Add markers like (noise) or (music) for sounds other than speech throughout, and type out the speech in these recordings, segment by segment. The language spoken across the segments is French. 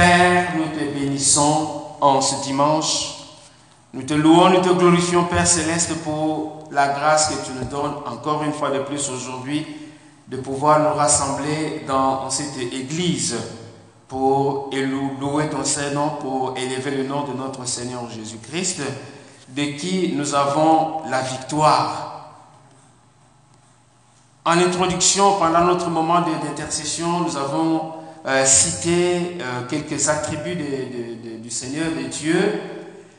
Père, nous te bénissons en ce dimanche. Nous te louons, nous te glorifions, Père céleste, pour la grâce que tu nous donnes encore une fois de plus aujourd'hui de pouvoir nous rassembler dans cette église pour louer ton Saint-Nom, pour élever le nom de notre Seigneur Jésus-Christ, de qui nous avons la victoire. En introduction, pendant notre moment d'intercession, nous avons euh, cité euh, quelques attributs du Seigneur, de Dieu,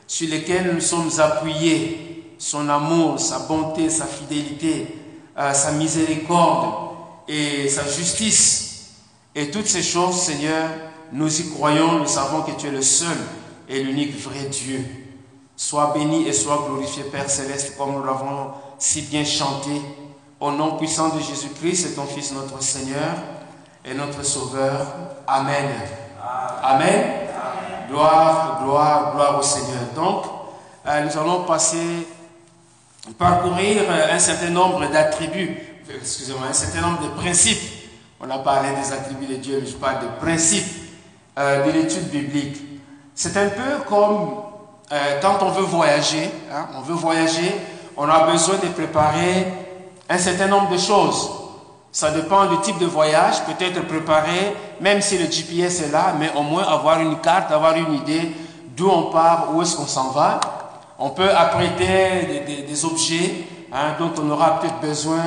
sur lesquels nous sommes appuyés. Son amour, sa bonté, sa fidélité, euh, sa miséricorde et sa justice. Et toutes ces choses, Seigneur, nous y croyons, nous savons que tu es le seul et l'unique vrai Dieu. Sois béni et sois glorifié, Père céleste, comme nous l'avons si bien chanté. Au nom puissant de Jésus-Christ et ton Fils, notre Seigneur et notre Sauveur. Amen. Amen. Gloire, gloire, gloire au Seigneur. Donc, euh, nous allons passer, parcourir euh, un certain nombre d'attributs, excusez-moi, un certain nombre de principes. On a parlé des attributs de Dieu, mais je parle des principes euh, de l'étude biblique. C'est un peu comme quand on veut voyager, hein, on veut voyager, on a besoin de préparer un certain nombre de choses. Ça dépend du type de voyage, peut-être préparer, même si le GPS est là, mais au moins avoir une carte, avoir une idée d'où on part, où est-ce qu'on s'en va. On peut apprêter des, objets hein, dont on aura peut-être besoin,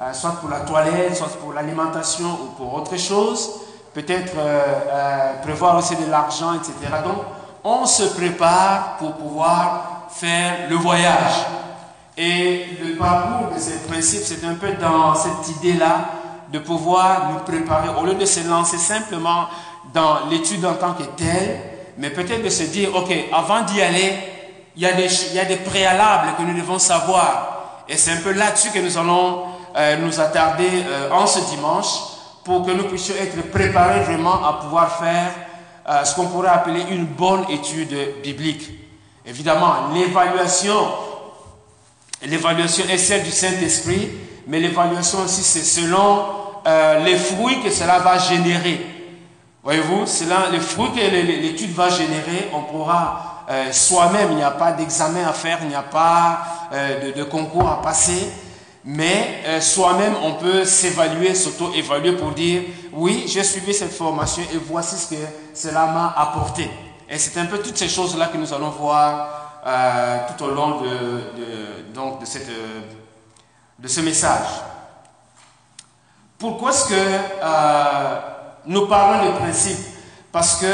euh, soit pour la toilette, soit pour l'alimentation ou pour autre chose. Peut-être euh, euh, prévoir aussi de l'argent, etc. Donc, on se prépare pour pouvoir faire le voyage. Et le parcours de ces principes, c'est un peu dans cette idée-là de pouvoir nous préparer, au lieu de se lancer simplement dans l'étude en tant que telle, mais peut-être de se dire, OK, avant d'y aller, il y, a des, préalables que nous devons savoir. Et c'est un peu là-dessus que nous allons euh, nous attarder euh, en ce dimanche pour que nous puissions être préparés vraiment à pouvoir faire euh, ce qu'on pourrait appeler une bonne étude biblique. Évidemment, l'évaluation L'évaluation est celle du Saint-Esprit, mais l'évaluation aussi, c'est selon euh, les fruits que cela va générer. Voyez-vous, c'est les fruits que l'étude va générer, on pourra euh, soi-même, il n'y a pas d'examen à faire, il n'y a pas euh, de, concours à passer, mais soi-même, on peut s'évaluer, s'auto-évaluer pour dire, oui, j'ai suivi cette formation et voici ce que cela m'a apporté. Et c'est un peu toutes ces choses-là que nous allons voir euh, tout au long de, donc de, cette, de ce message. Pourquoi est-ce que euh, nous parlons de principe Parce que,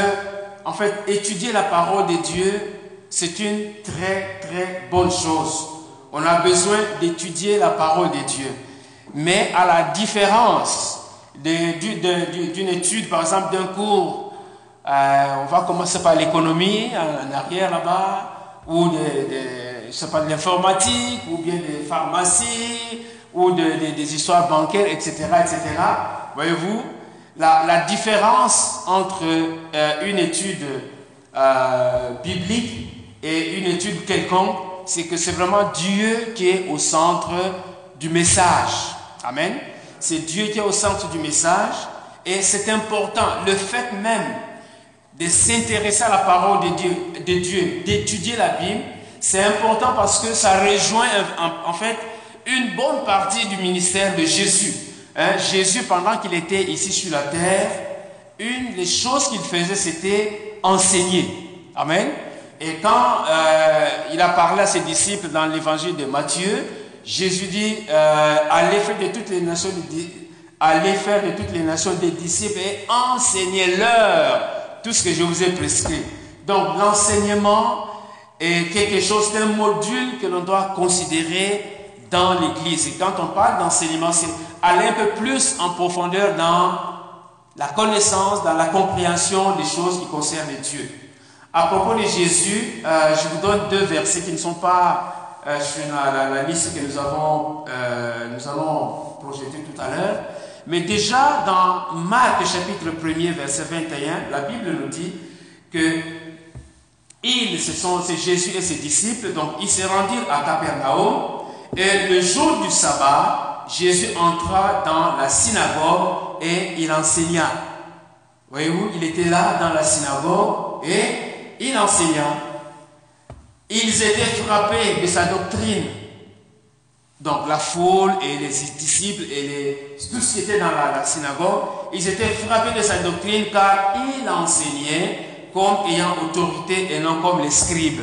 en fait, étudier la parole de Dieu, c'est une très, très bonne chose. On a besoin d'étudier la parole de Dieu. Mais à la différence d'une étude, par exemple, d'un cours, euh, on va commencer par l'économie, en arrière là-bas, ou de, de, je pas, de l'informatique, ou bien des pharmacies, ou de, des histoires bancaires, etc. etc. Voyez-vous, la, la, différence entre euh, une étude euh, biblique et une étude quelconque, c'est que c'est vraiment Dieu qui est au centre du message. Amen. C'est Dieu qui est au centre du message. Et c'est important. Le fait même de s'intéresser à la parole de Dieu, de Dieu d'étudier la Bible, c'est important parce que ça rejoint en, fait une bonne partie du ministère de Jésus. Hein, Jésus, pendant qu'il était ici sur la terre, une des choses qu'il faisait, c'était enseigner. Amen. Et quand euh, il a parlé à ses disciples dans l'évangile de Matthieu, Jésus dit euh, allez faire de toutes les nations, allez faire de toutes les nations des disciples et enseignez-leur tout ce que je vous ai prescrit. Donc l'enseignement est quelque chose, c'est un module que l'on doit considérer dans l'Église. Et quand on parle d'enseignement, c'est aller un peu plus en profondeur dans la connaissance, dans la compréhension des choses qui concernent Dieu. À propos de Jésus, euh, je vous donne deux versets qui ne sont pas euh, sur la, liste que nous avons, euh, nous allons projeter tout à l'heure. Mais déjà dans Marc chapitre 1er verset 21, la Bible nous dit que ils, ce sont Jésus et ses disciples, donc ils se rendirent à Capernaum et le jour du sabbat, Jésus entra dans la synagogue et il enseigna. Voyez-vous, il était là dans la synagogue et il enseignait. Ils étaient frappés de sa doctrine. Donc la foule et les disciples et les, tous ceux qui étaient dans la, synagogue, ils étaient frappés de sa doctrine car il enseignait comme ayant autorité et non comme les scribes.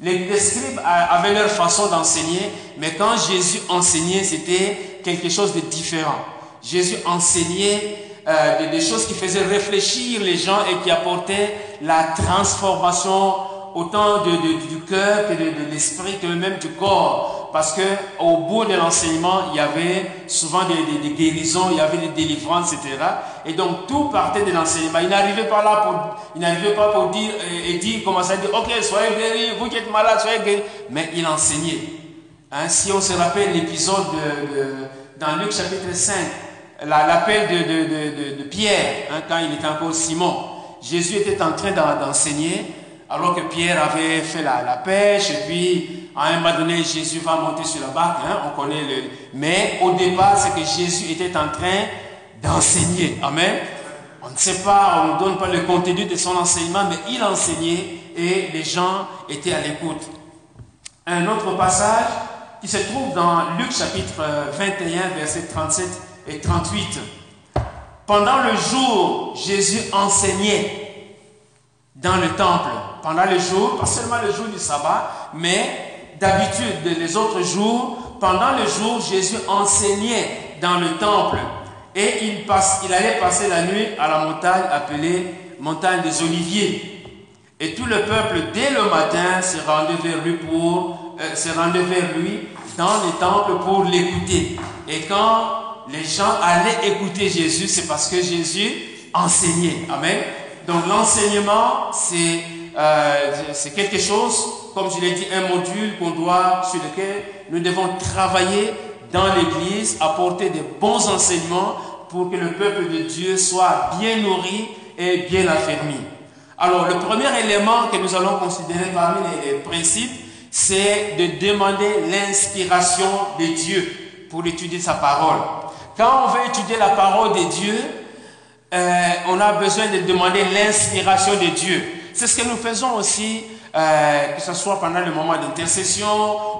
Les, scribes avaient leur façon d'enseigner, mais quand Jésus enseignait, c'était quelque chose de différent. Jésus enseignait euh, des, choses qui faisaient réfléchir les gens et qui apportaient la transformation autant du cœur que de, l'esprit que même du corps. Parce que au bout de l'enseignement, il y avait souvent des, guérisons, il y avait des délivrances, etc. Et donc tout partait de l'enseignement. Il n'arrivait pas là pour, il n'arrivait pas pour dire et dire, commencer à dire, ok, soyez guéris, vous qui êtes malade, soyez guéris. Mais il enseignait. Hein, si on se rappelle l'épisode dans Luc chapitre 5, l'appel de, de, Pierre, hein, quand il était encore Simon, Jésus était en train d'enseigner alors que Pierre avait fait la, pêche, et puis à un moment donné, Jésus va monter sur la barque, hein. Mais au départ, c'est que Jésus était en train d'enseigner. Amen. On ne sait pas, on ne donne pas le contenu de son enseignement, mais il enseignait et les gens étaient à l'écoute. Un autre passage qui se trouve dans Luc chapitre 21, versets 37 et 38. Pendant le jour, Jésus enseignait dans le temple pendant le jour, pas seulement le jour du sabbat, mais d'habitude, les autres jours, pendant le jour, Jésus enseignait dans le temple et il, passe, il allait passer la nuit à la montagne appelée montagne des Oliviers. Et tout le peuple, dès le matin, se rendait vers lui, euh, se rendait vers lui dans le temple pour l'écouter. Et quand les gens allaient écouter Jésus, c'est parce que Jésus enseignait. Amen. Donc l'enseignement, euh, c'est quelque chose, comme je l'ai dit, un module qu'on doit, sur lequel nous devons travailler dans l'Église, apporter des bons enseignements pour que le peuple de Dieu soit bien nourri et bien affermi. Alors, le premier élément que nous allons considérer parmi les, principes, c'est de demander l'inspiration de Dieu pour étudier sa parole. Quand on veut étudier la parole de Dieu, euh, on a besoin de demander l'inspiration de Dieu. C'est ce que nous faisons aussi, euh, que ce soit pendant le moment d'intercession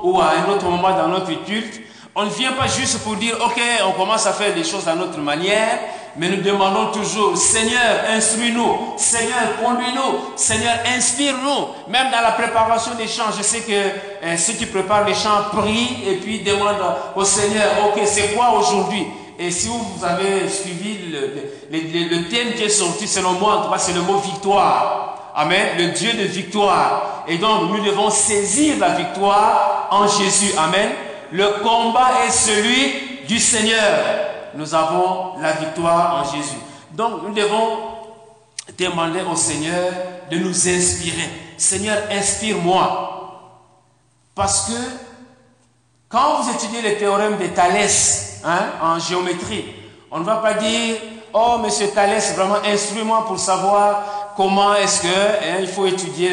ou à un autre moment dans notre culte. On ne vient pas juste pour dire, ok, on commence à faire les choses à notre manière, mais nous demandons toujours, Seigneur, instruis-nous, Seigneur, conduis-nous, Seigneur, inspire-nous. Même dans la préparation des chants, je sais que euh, ceux qui préparent les chants prient et puis demandent au Seigneur, ok, c'est quoi aujourd'hui? Et si vous avez suivi le, thème qui est sorti, selon moi, en tout cas, c'est le mot victoire. Amen. Le Dieu de victoire. Et donc, nous devons saisir la victoire en Jésus. Amen. Le combat est celui du Seigneur. Nous avons la victoire en Jésus. Donc, nous devons demander au Seigneur de nous inspirer. Seigneur, inspire-moi. Parce que quand vous étudiez les théorèmes de Thalès, Hein, en géométrie. On ne va pas dire, oh, monsieur Thalès, vraiment, instruis-moi pour savoir comment est-ce que hein, il faut étudier,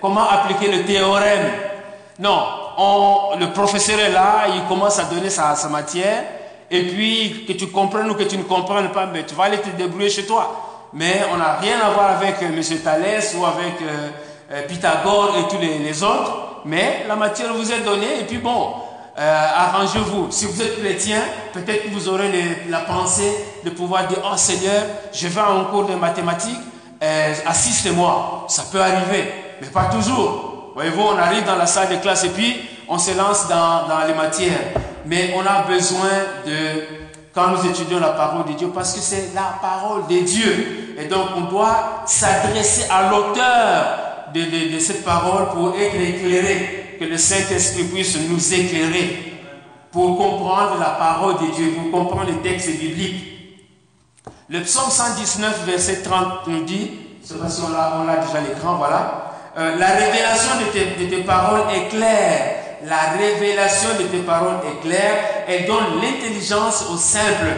comment appliquer le théorème. Non, on, le professeur est là, il commence à donner sa, matière, et puis que tu comprennes ou que tu ne comprennes pas, mais tu vas aller te débrouiller chez toi. Mais on n'a rien à voir avec euh, monsieur Thalès ou avec euh, euh, Pythagore et tous les autres, mais la matière vous est donnée, et puis bon, euh, arrangez-vous. Si vous êtes chrétien, peut-être que vous aurez la pensée de pouvoir dire, oh Seigneur, je vais en cours de mathématiques, euh, assiste-moi. Ça peut arriver, mais pas toujours. Voyez-vous, on arrive dans la salle de classe et puis on se lance dans, les matières. Mais on a besoin de, quand nous étudions la parole de Dieu, parce que c'est la parole de Dieu. Et donc on doit s'adresser à l'auteur de cette parole pour être éclairé que le Saint-Esprit puisse nous éclairer pour comprendre la parole de Dieu, pour comprendre les textes bibliques. Le psaume 119, verset 30 nous dit, je sais pas si on a, déjà l'écran, voilà. Euh, la révélation de tes, paroles est claire. La révélation de tes paroles est claire. Elle donne l'intelligence au simple.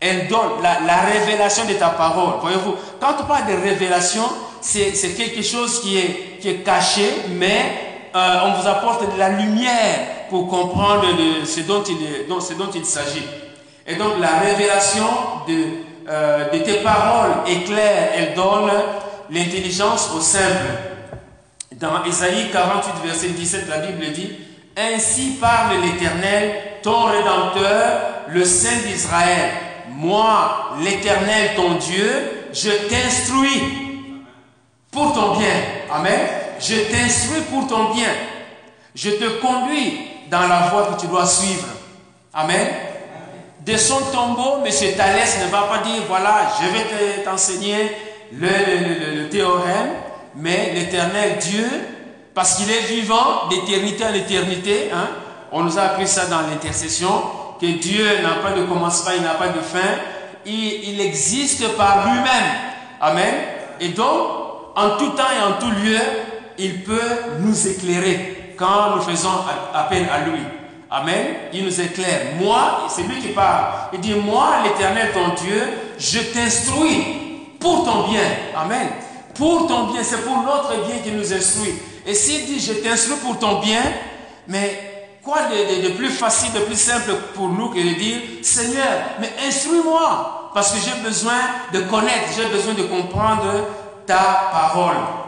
Elle donne la, la, révélation de ta parole. Voyez-vous, quand on parle de révélation, c'est quelque chose qui est caché, mais euh, on vous apporte de la lumière pour comprendre ce dont il, s'agit. Et donc la révélation de, euh, tes paroles est claire, elle donne l'intelligence au simple. Dans Ésaïe 48, verset 17, la Bible dit, Ainsi parle l'Éternel, ton Rédempteur, le Saint d'Israël. Moi, l'Éternel, ton Dieu, je t'instruis pour ton bien. Amen. Je t'instruis pour ton bien. Je te conduis dans la voie que tu dois suivre. Amen. De son tombeau, M. Thalès ne va pas dire, voilà, je vais t'enseigner le, théorème, mais l'éternel Dieu, parce qu'il est vivant d'éternité en éternité, hein, on nous a appris ça dans l'intercession, que Dieu n'a pas de commencement, il n'a pas de fin, il, il existe par lui-même. Amen. Et donc, en tout temps et en tout lieu, il peut nous éclairer quand nous faisons appel à lui. Amen. Il nous éclaire. Moi, c'est lui qui parle. Il dit, moi, l'éternel ton Dieu, je t'instruis pour ton bien. Amen. Pour ton bien. C'est pour notre bien qu'il nous instruit. Et s'il dit, je t'instruis pour ton bien, mais quoi de, plus facile, de plus simple pour nous que de dire, Seigneur, mais instruis-moi. Parce que j'ai besoin de connaître, j'ai besoin de comprendre ta parole.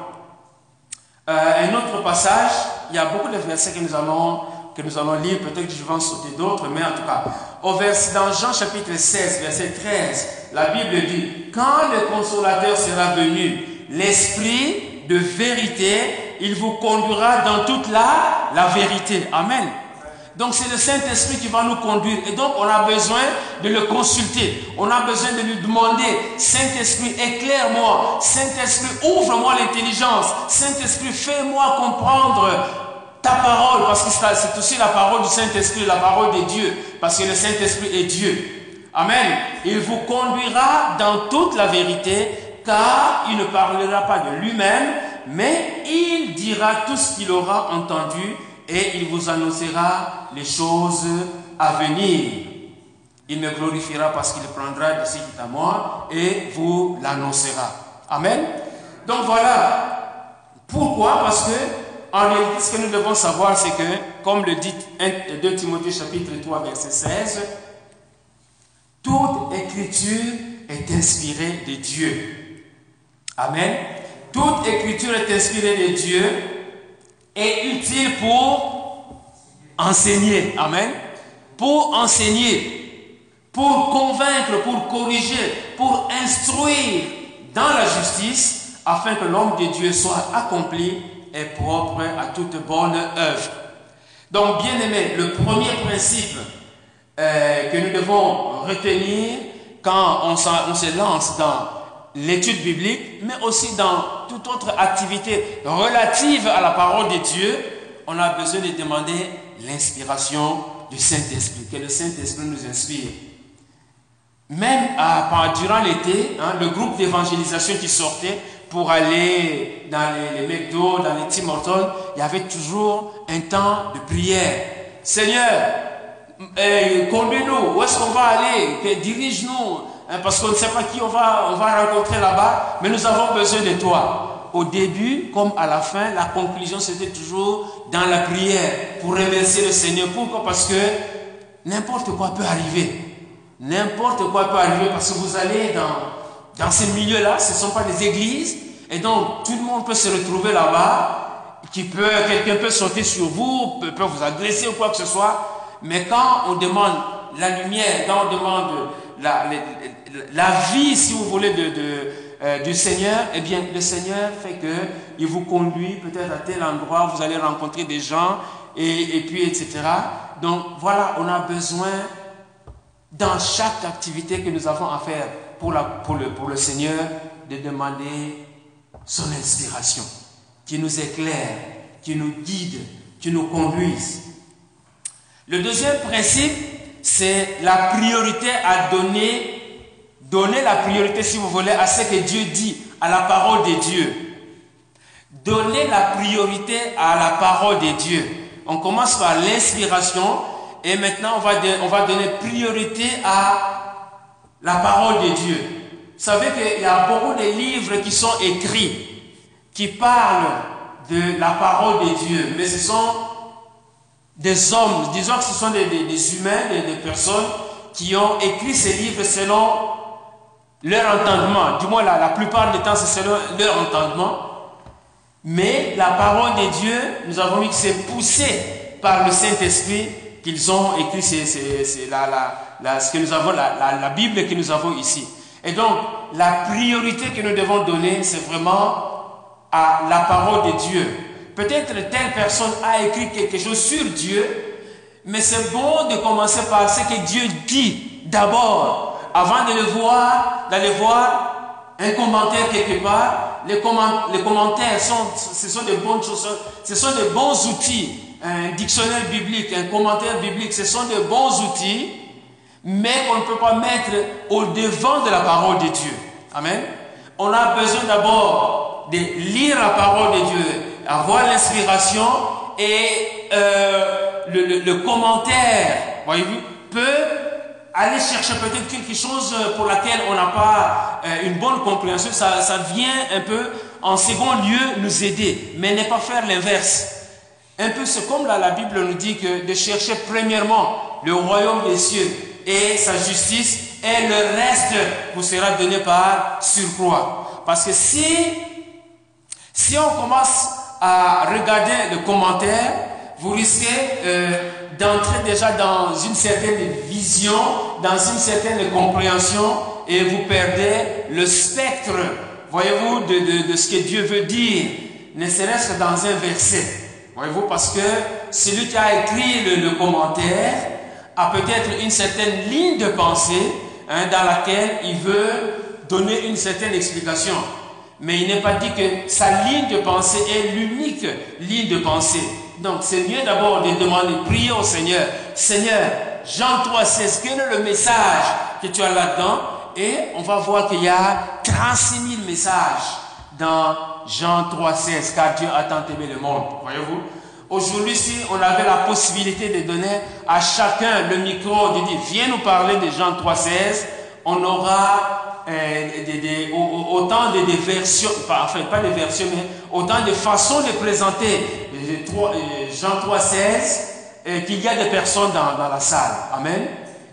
Euh, un autre passage, il y a beaucoup de versets que nous allons que nous allons lire, peut-être que je vais en sauter d'autres, mais en tout cas, au verset, dans Jean chapitre 16, verset 13, la Bible dit, quand le consolateur sera venu, l'esprit de vérité, il vous conduira dans toute la, la vérité. Amen. Donc c'est le Saint-Esprit qui va nous conduire. Et donc on a besoin de le consulter. On a besoin de lui demander, Saint-Esprit, éclaire-moi. Saint-Esprit, ouvre-moi l'intelligence. Saint-Esprit, fais-moi comprendre ta parole, parce que c'est aussi la parole du Saint-Esprit, la parole de Dieu, parce que le Saint-Esprit est Dieu. Amen. Il vous conduira dans toute la vérité, car il ne parlera pas de lui-même, mais il dira tout ce qu'il aura entendu et il vous annoncera les choses à venir. Il me glorifiera parce qu'il prendra est à moi et vous l'annoncera. Amen. Donc voilà. Pourquoi? Parce que en réalité, ce que nous devons savoir, c'est que, comme le dit 2 Timothée chapitre 3, verset 16, toute écriture est inspirée de Dieu. Amen. Toute écriture est inspirée de Dieu et utile pour enseigner. Amen. Pour enseigner, pour convaincre, pour corriger, pour instruire dans la justice, afin que l'homme de Dieu soit accompli est propre à toute bonne œuvre. Donc, bien aimé, le premier principe euh, que nous devons retenir quand on se lance dans l'étude biblique, mais aussi dans toute autre activité relative à la parole de Dieu, on a besoin de demander l'inspiration du Saint-Esprit, que le Saint-Esprit nous inspire. Même durant l'été, hein, le groupe d'évangélisation qui sortait pour aller dans les, les dans les Tim il y avait toujours un temps de prière. Seigneur, eh, conduis-nous, où est-ce qu'on va aller? Dirige-nous, hein, parce qu'on ne sait pas qui on va, on va rencontrer là-bas, mais nous avons besoin de toi. Au début, comme à la fin, la conclusion c'était toujours dans la prière pour remercier le Seigneur. Pourquoi? Parce que n'importe quoi peut arriver. N'importe quoi peut arriver parce que vous allez dans dans ces milieux-là, ce ne sont pas des églises. Et donc, tout le monde peut se retrouver là-bas. Qui peut, quelqu'un peut sauter sur vous, peut, vous agresser ou quoi que ce soit. Mais quand on demande la lumière, quand on demande la, la, vie, si vous voulez, euh, du Seigneur, eh bien, le Seigneur fait que il vous conduit peut-être à tel endroit, vous allez rencontrer des gens, et, puis, etc. Donc, voilà, on a besoin, dans chaque activité que nous avons à faire, pour, le, pour le Seigneur de demander son inspiration, qui nous éclaire, qui nous guide, qui nous conduise. Le deuxième principe, c'est la priorité à donner, donner la priorité, si vous voulez, à ce que Dieu dit, à la parole de Dieu. Donner la priorité à la parole de Dieu. On commence par l'inspiration et maintenant on va, on va donner priorité à la parole de Dieu. Vous savez qu'il y a beaucoup de livres qui sont écrits, qui parlent de la parole de Dieu, mais ce sont des hommes, disons que ce sont des, humains, des, personnes qui ont écrit ces livres selon leur entendement. Du moins, la, la plupart du temps, c'est selon leur entendement. Mais la parole de Dieu, nous avons vu que c'est poussé par le Saint-Esprit qu'ils ont écrit c'est la, la, ce que nous avons, la, Bible que nous avons ici. Et donc, la priorité que nous devons donner, c'est vraiment à la parole de Dieu. Peut-être telle personne a écrit quelque chose sur Dieu, mais c'est bon de commencer par ce que Dieu dit d'abord, avant de le voir, d'aller voir un commentaire quelque part. Les, commentaires, sont, ce sont des bonnes choses, ce sont des bons outils. Un dictionnaire biblique, un commentaire biblique, ce sont des bons outils, mais qu'on ne peut pas mettre au devant de la parole de Dieu. Amen. On a besoin d'abord de lire la parole de Dieu, avoir l'inspiration et euh, le, commentaire, voyez-vous, peut aller chercher peut-être quelque chose pour laquelle on n'a pas euh, une bonne compréhension. Ça, ça vient un peu en second lieu nous aider, mais ne pas faire l'inverse. Un peu c'est comme là, la Bible nous dit que de chercher premièrement le royaume des cieux et sa justice et le reste vous sera donné par surcroît. Parce que si, si on commence à regarder le commentaire, vous risquez euh, d'entrer déjà dans une certaine vision, dans une certaine compréhension, et vous perdez le spectre, voyez-vous, de, de, ce que Dieu veut dire, ne serait-ce que dans un verset. Voyez-vous, parce que celui qui a écrit le, commentaire a peut-être une certaine ligne de pensée hein, dans laquelle il veut donner une certaine explication. Mais il n'est pas dit que sa ligne de pensée est l'unique ligne de pensée. Donc c'est mieux d'abord de demander, prier au Seigneur. Seigneur, Jean 3,16, quel est le message que tu as là-dedans? Et on va voir qu'il y a 36 000 messages dans Jean 3,16, car Dieu a tant aimé le monde. Voyez-vous? Aujourd'hui, si on avait la possibilité de donner à chacun le micro, de dire, viens nous parler de Jean 3,16, on aura euh, autant de, versions, enfin pas des versions, mais autant de façons de présenter Jean 3,16, qu'il y a des personnes dans, dans, la salle. Amen.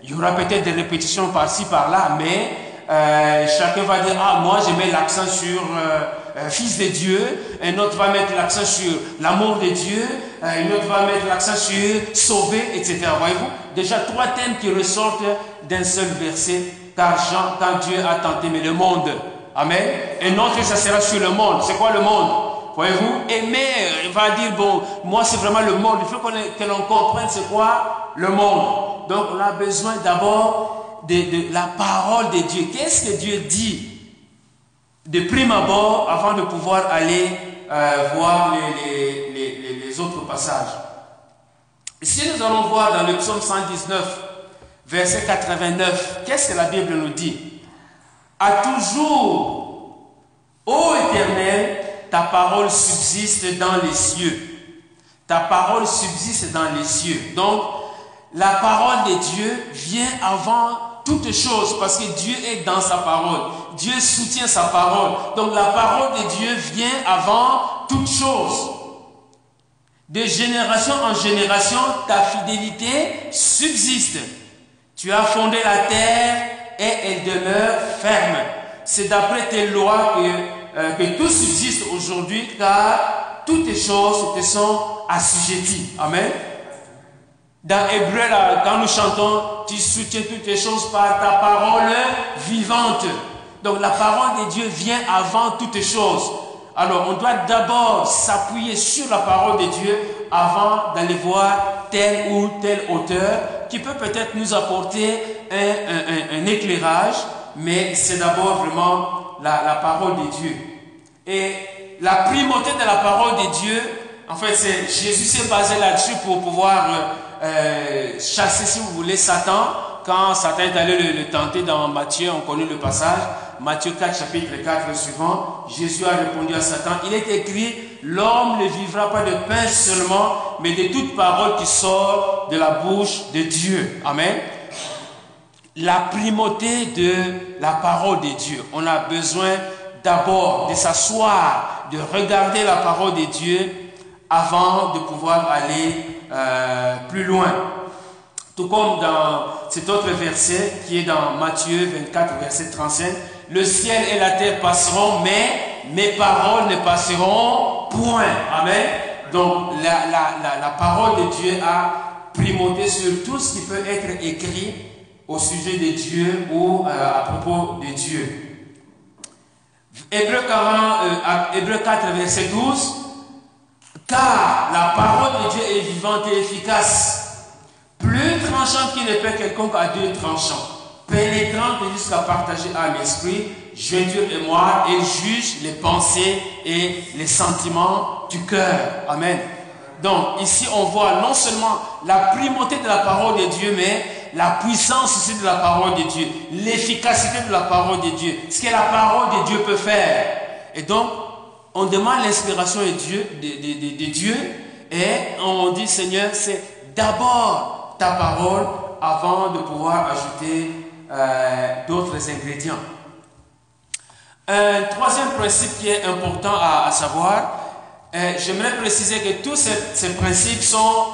Il y aura peut-être des répétitions par-ci, par-là, mais euh, chacun va dire, ah, moi je mets l'accent sur euh, euh, Fils de Dieu, un autre va mettre l'accent sur l'amour de Dieu, un autre va mettre l'accent sur sauver, etc. Voyez-vous? Déjà trois thèmes qui ressortent d'un seul verset, car Jean, quand Dieu a tenté mais le monde. Amen. Un autre, ça sera sur le monde. C'est quoi le monde? Voyez-vous Aimer il va dire, bon, moi c'est vraiment le monde. Il faut que l'on comprenne c'est quoi le monde. Donc on a besoin d'abord de, la parole de Dieu. Qu'est-ce que Dieu dit de prime abord avant de pouvoir aller euh, voir les, les, autres passages? Si nous allons voir dans le psaume 119, verset 89, qu'est-ce que la Bible nous dit? À toujours, ô éternel, ta parole subsiste dans les cieux. Ta parole subsiste dans les cieux. Donc, la parole de Dieu vient avant toute chose parce que Dieu est dans sa parole. Dieu soutient sa parole. Donc, la parole de Dieu vient avant toute chose. De génération en génération, ta fidélité subsiste. Tu as fondé la terre et elle demeure ferme. C'est d'après tes lois que euh, que tout subsiste aujourd'hui car toutes les choses te sont assujetties. Amen. Dans Hébreu, quand nous chantons, tu soutiens toutes les choses par ta parole vivante. Donc la parole de Dieu vient avant toutes choses. Alors on doit d'abord s'appuyer sur la parole de Dieu avant d'aller voir tel ou tel auteur qui peut peut-être nous apporter un éclairage, mais c'est d'abord vraiment la, parole de Dieu. Et la primauté de la parole de Dieu, en fait, c'est Jésus s'est basé là-dessus pour pouvoir euh, euh, chasser, si vous voulez, Satan. Quand Satan est allé le, tenter dans Matthieu, on connaît le passage, Matthieu 4, chapitre 4 suivant, Jésus a répondu à Satan, il est écrit, l'homme ne vivra pas de pain seulement, mais de toute parole qui sort de la bouche de Dieu. Amen la primauté de la parole de Dieu. On a besoin d'abord de s'asseoir, de regarder la parole de Dieu avant de pouvoir aller euh, plus loin. Tout comme dans cet autre verset qui est dans Matthieu 24, verset 35, le ciel et la terre passeront, mais mes paroles ne passeront point. Amen. Donc la, la, la, parole de Dieu a primauté sur tout ce qui peut être écrit au sujet de Dieu ou euh, à propos de Dieu. Hébreu, 4, euh, verset 12. Car la parole de Dieu est vivante et efficace, plus tranchante qu'il ne peut quelconque à deux tranchants, pénétrante jusqu'à partager à l'esprit, jointure et moi, et juge les pensées et les sentiments du cœur. Amen. Donc ici on voit non seulement la primauté de la parole de Dieu, mais la puissance aussi de la parole de Dieu, l'efficacité de la parole de Dieu, ce que la parole de Dieu peut faire. Et donc, on demande l'inspiration de Dieu, de, Dieu et on dit, Seigneur, c'est d'abord ta parole avant de pouvoir ajouter euh, d'autres ingrédients. Un troisième principe qui est important à, savoir, euh, j'aimerais préciser que tous ces, principes sont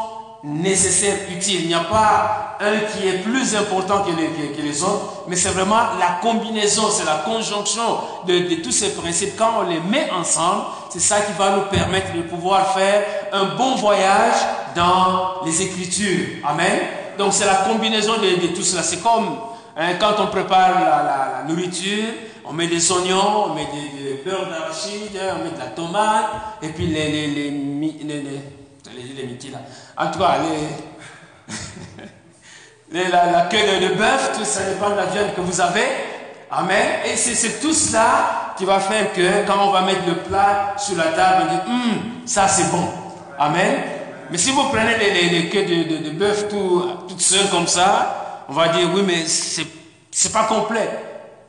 nécessaires, utiles. Il n'y a pas un qui est plus important que les, autres, mais c'est vraiment la combinaison, c'est la conjonction de, tous ces principes. Quand on les met ensemble, c'est ça qui va nous permettre de pouvoir faire un bon voyage dans les Écritures. Amen. Donc c'est la combinaison de, tout cela. C'est comme Hein, quand on prépare la, nourriture, on met des oignons, on met des, beurre d'arachide, on met de la tomate, et puis les, les, les, les, les, là. En tout cas, les, (laughs) la, queue de, bœuf, tout ça dépend de la viande que vous avez. Amen. Et c'est tout cela qui va faire que quand on va mettre le plat sur la table, on dit, hum, ça c'est bon. Amen. Mais si vous prenez les, les, queues de, de, de bœuf tout, toutes seules comme ça, on va dire oui, mais c'est pas complet.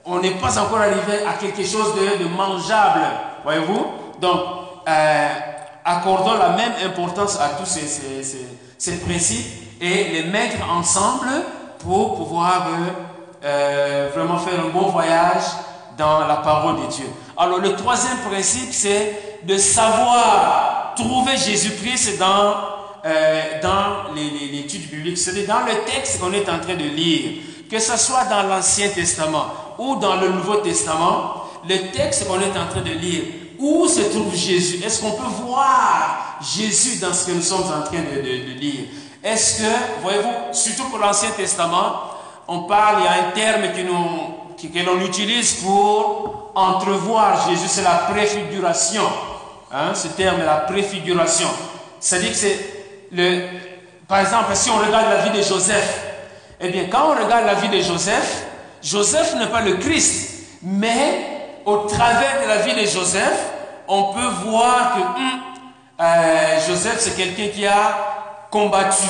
On n'est pas encore arrivé à quelque chose de, mangeable, voyez-vous? Donc, euh, accordons la même importance à tous ces, ces, ces, principes et les mettre ensemble pour pouvoir euh, euh, vraiment faire un bon voyage dans la parole de Dieu. Alors, le troisième principe, c'est de savoir trouver Jésus-Christ dans euh, dans l'étude biblique, c'est dans le texte qu'on est en train de lire, que ce soit dans l'Ancien Testament ou dans le Nouveau Testament, le texte qu'on est en train de lire, où se trouve Jésus? Est-ce qu'on peut voir Jésus dans ce que nous sommes en train de, lire? Est-ce que, voyez-vous, surtout pour l'Ancien Testament, on parle, il y a un terme que l'on utilise pour entrevoir Jésus, c'est la préfiguration. Hein, ce terme, la préfiguration. C'est-à-dire que c'est le, par exemple, si on regarde la vie de Joseph, eh bien, quand on regarde la vie de Joseph, Joseph n'est pas le Christ, mais au travers de la vie de Joseph, on peut voir que hum, euh, Joseph, c'est quelqu'un qui a combattu.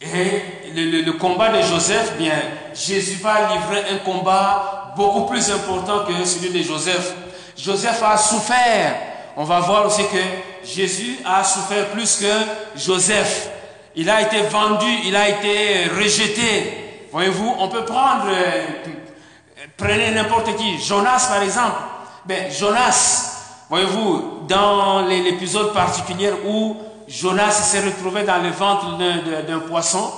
Et le, le, combat de Joseph, bien, Jésus va livrer un combat beaucoup plus important que celui de Joseph. Joseph a souffert. On va voir aussi que Jésus a souffert plus que Joseph. Il a été vendu, il a été rejeté. Voyez-vous, on peut prendre, euh, prenez n'importe qui, Jonas par exemple. Ben, Jonas, voyez-vous, dans l'épisode particulier où Jonas s'est retrouvé dans le ventre d'un poisson,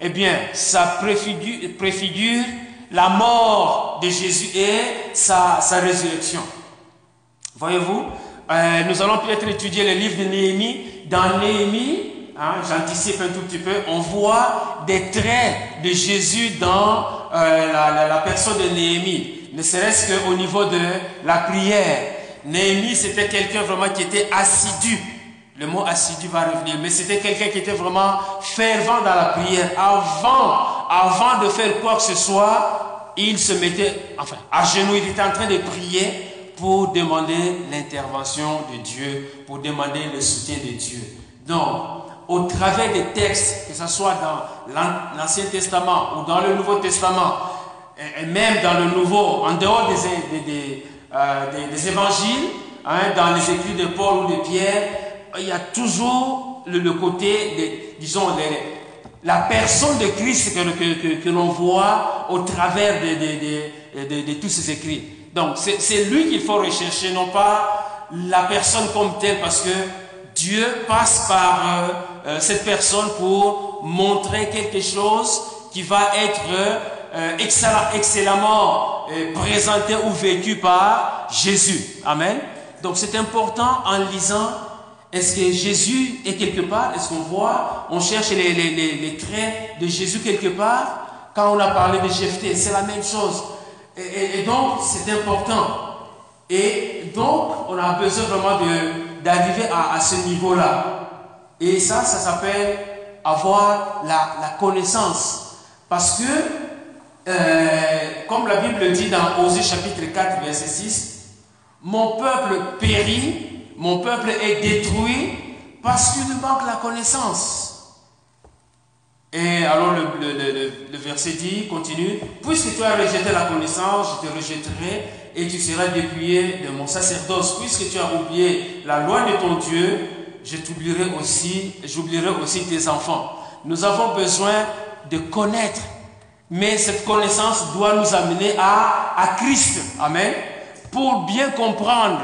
eh bien, ça préfigure, la mort de Jésus et sa, sa résurrection. Voyez-vous euh, nous allons peut-être étudier le livre de Néhémie. Dans Néhémie, hein, j'anticipe un tout petit peu, on voit des traits de Jésus dans euh, la, personne de Néhémie, ne serait-ce qu'au niveau de la prière. Néhémie, c'était quelqu'un vraiment qui était assidu. Le mot assidu va revenir, mais c'était quelqu'un qui était vraiment fervent dans la prière. Avant, avant de faire quoi que ce soit, il se mettait, enfin, à genoux, il était en train de prier pour demander l'intervention de Dieu, pour demander le soutien de Dieu. Donc, au travers des textes, que ce soit dans l'Ancien Testament ou dans le Nouveau Testament, et même dans le Nouveau, en dehors des, des, euh, des, évangiles, hein, dans les écrits de Paul ou de Pierre, il y a toujours le, côté, disons, la personne de Christ que, que, que, l'on voit au travers de, de tous ces écrits. Donc, c'est lui qu'il faut rechercher, non pas la personne comme telle, parce que Dieu passe par euh, cette personne pour montrer quelque chose qui va être euh, excellemment euh, présenté ou vécu par Jésus. Amen. Donc c'est important en lisant, est-ce que Jésus est quelque part? Est-ce qu'on voit On cherche les, les, les, traits de Jésus quelque part? Quand on a parlé de Jephthé, c'est la même chose. Et, donc c'est important. Et donc on a besoin vraiment d'arriver à, à ce niveau-là. Et ça, ça s'appelle avoir la, connaissance. Parce que, euh, comme la Bible dit dans Osée chapitre 4, verset 6, mon peuple périt, mon peuple est détruit parce qu'il manque la connaissance. Et alors le, verset dit, continue, puisque tu as rejeté la connaissance, je te rejetterai et tu seras dépouillé de mon sacerdoce. Puisque tu as oublié la loi de ton Dieu, je t'oublierai aussi, j'oublierai aussi tes enfants. Nous avons besoin de connaître. Mais cette connaissance doit nous amener à, à Christ. Amen. Pour bien comprendre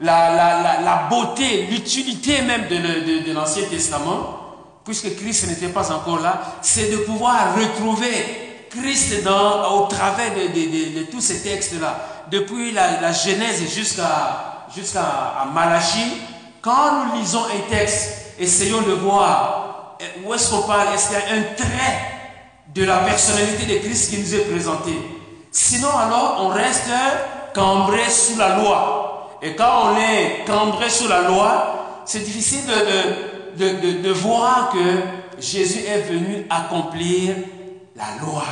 la, la, la, beauté, l'utilité même de, de, l'Ancien Testament, puisque Christ n'était pas encore là, c'est de pouvoir retrouver Christ dans, au travers de, de tous ces textes-là. Depuis la, Genèse jusqu'à jusqu'à Malachie, quand nous lisons un texte, essayons de voir eh, où est-ce qu'on parle, est-ce qu'il y a un trait de la personnalité de Christ qui nous est présenté. Sinon, alors, on reste cambré sous la loi. Et quand on est cambré sous la loi, c'est difficile de, de, voir que Jésus est venu accomplir la loi.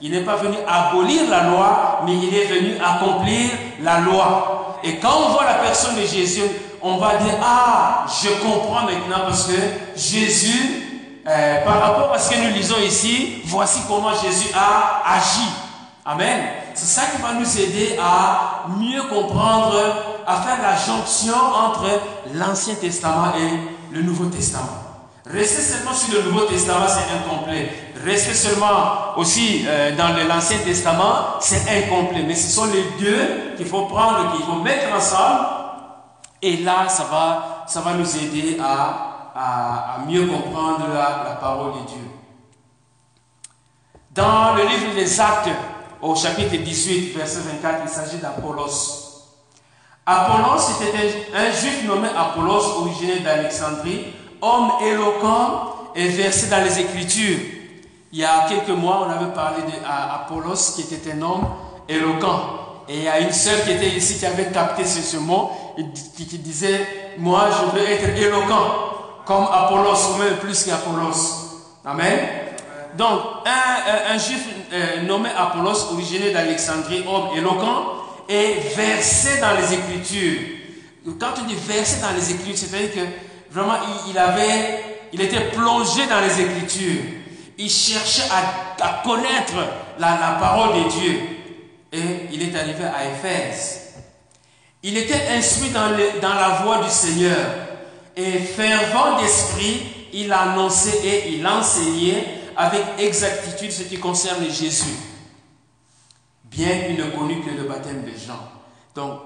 Il n'est pas venu abolir la loi, mais il est venu accomplir la loi. Et quand on voit la personne de Jésus, on va dire, ah, je comprends maintenant parce que Jésus euh, par rapport à ce que nous lisons ici, voici comment Jésus a agi. Amen. C'est ça qui va nous aider à mieux comprendre, à faire la jonction entre l'Ancien Testament et le Nouveau Testament. Rester seulement sur le Nouveau Testament, c'est incomplet. Rester seulement aussi euh, dans l'Ancien Testament, c'est incomplet. Mais ce sont les deux qu'il faut prendre, qu'il faut mettre ensemble. Et là, ça va, nous aider à à, mieux comprendre la, parole de Dieu. Dans le livre des Actes, au chapitre 18, verset 24, il s'agit d'Apollos. Apollos était un, juif nommé Apollos, originaire d'Alexandrie, homme éloquent et versé dans les Écritures. Il y a quelques mois, on avait parlé d'Apollos, qui était un homme éloquent. Et il y a une sœur qui était ici qui avait capté ce, mot, qui, disait, moi je veux être éloquent comme Apollos, même plus qu'Apollos. Amen. Donc, un, un, juif euh, nommé Apollos, originaire d'Alexandrie, homme éloquent, est versé dans les Écritures. Quand on dit versé dans les Écritures, c'est-à-dire que vraiment, il, avait, il était plongé dans les Écritures. Il cherchait à, à connaître la, la, parole de Dieu. Et il est arrivé à Éphèse. Il était instruit dans, la voie du Seigneur et fervent d'esprit, il annonçait et il enseignait avec exactitude ce qui concerne Jésus, bien qu'il ne connut que le baptême de Jean. Donc,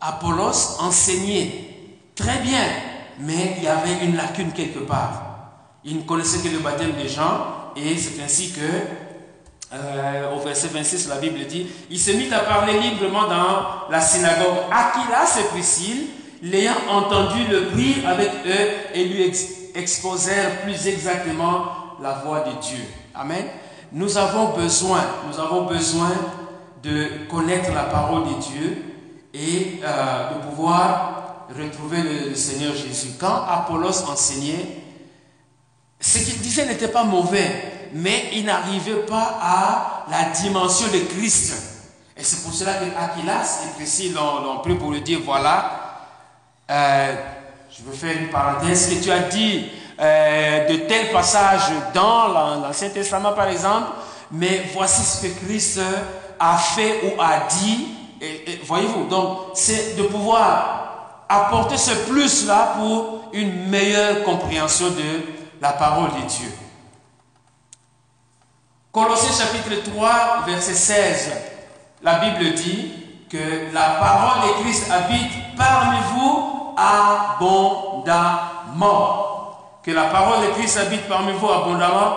Apollos enseignait très bien, mais il y avait une lacune quelque part. Il ne connaissait que le baptême de Jean, et c'est ainsi que, euh, au verset 26, la Bible dit, il se mit à parler librement dans la synagogue. Aquilas et Priscille l'ayant entendu, le prirent avec eux et lui exposèrent plus exactement la voix de Dieu. Amen. Nous avons besoin, nous avons besoin de connaître la parole de Dieu et euh, de pouvoir retrouver le, Seigneur Jésus. Quand Apollos enseignait, ce qu'il disait n'était pas mauvais, mais il n'arrivait pas à la dimension de Christ. Et c'est pour cela que Aquilas et Priscille l'ont pris pour lui dire, voilà, euh, je veux faire une parenthèse, que tu as dit euh, de tels passages dans l'Ancien Testament, par exemple, mais voici ce que Christ a fait ou a dit. Et, voyez-vous, donc c'est de pouvoir apporter ce plus-là pour une meilleure compréhension de la parole de Dieu. Colossiens chapitre 3, verset 16, la Bible dit que la parole de Christ habite parmi vous abondamment. Que la parole de Christ habite parmi vous abondamment.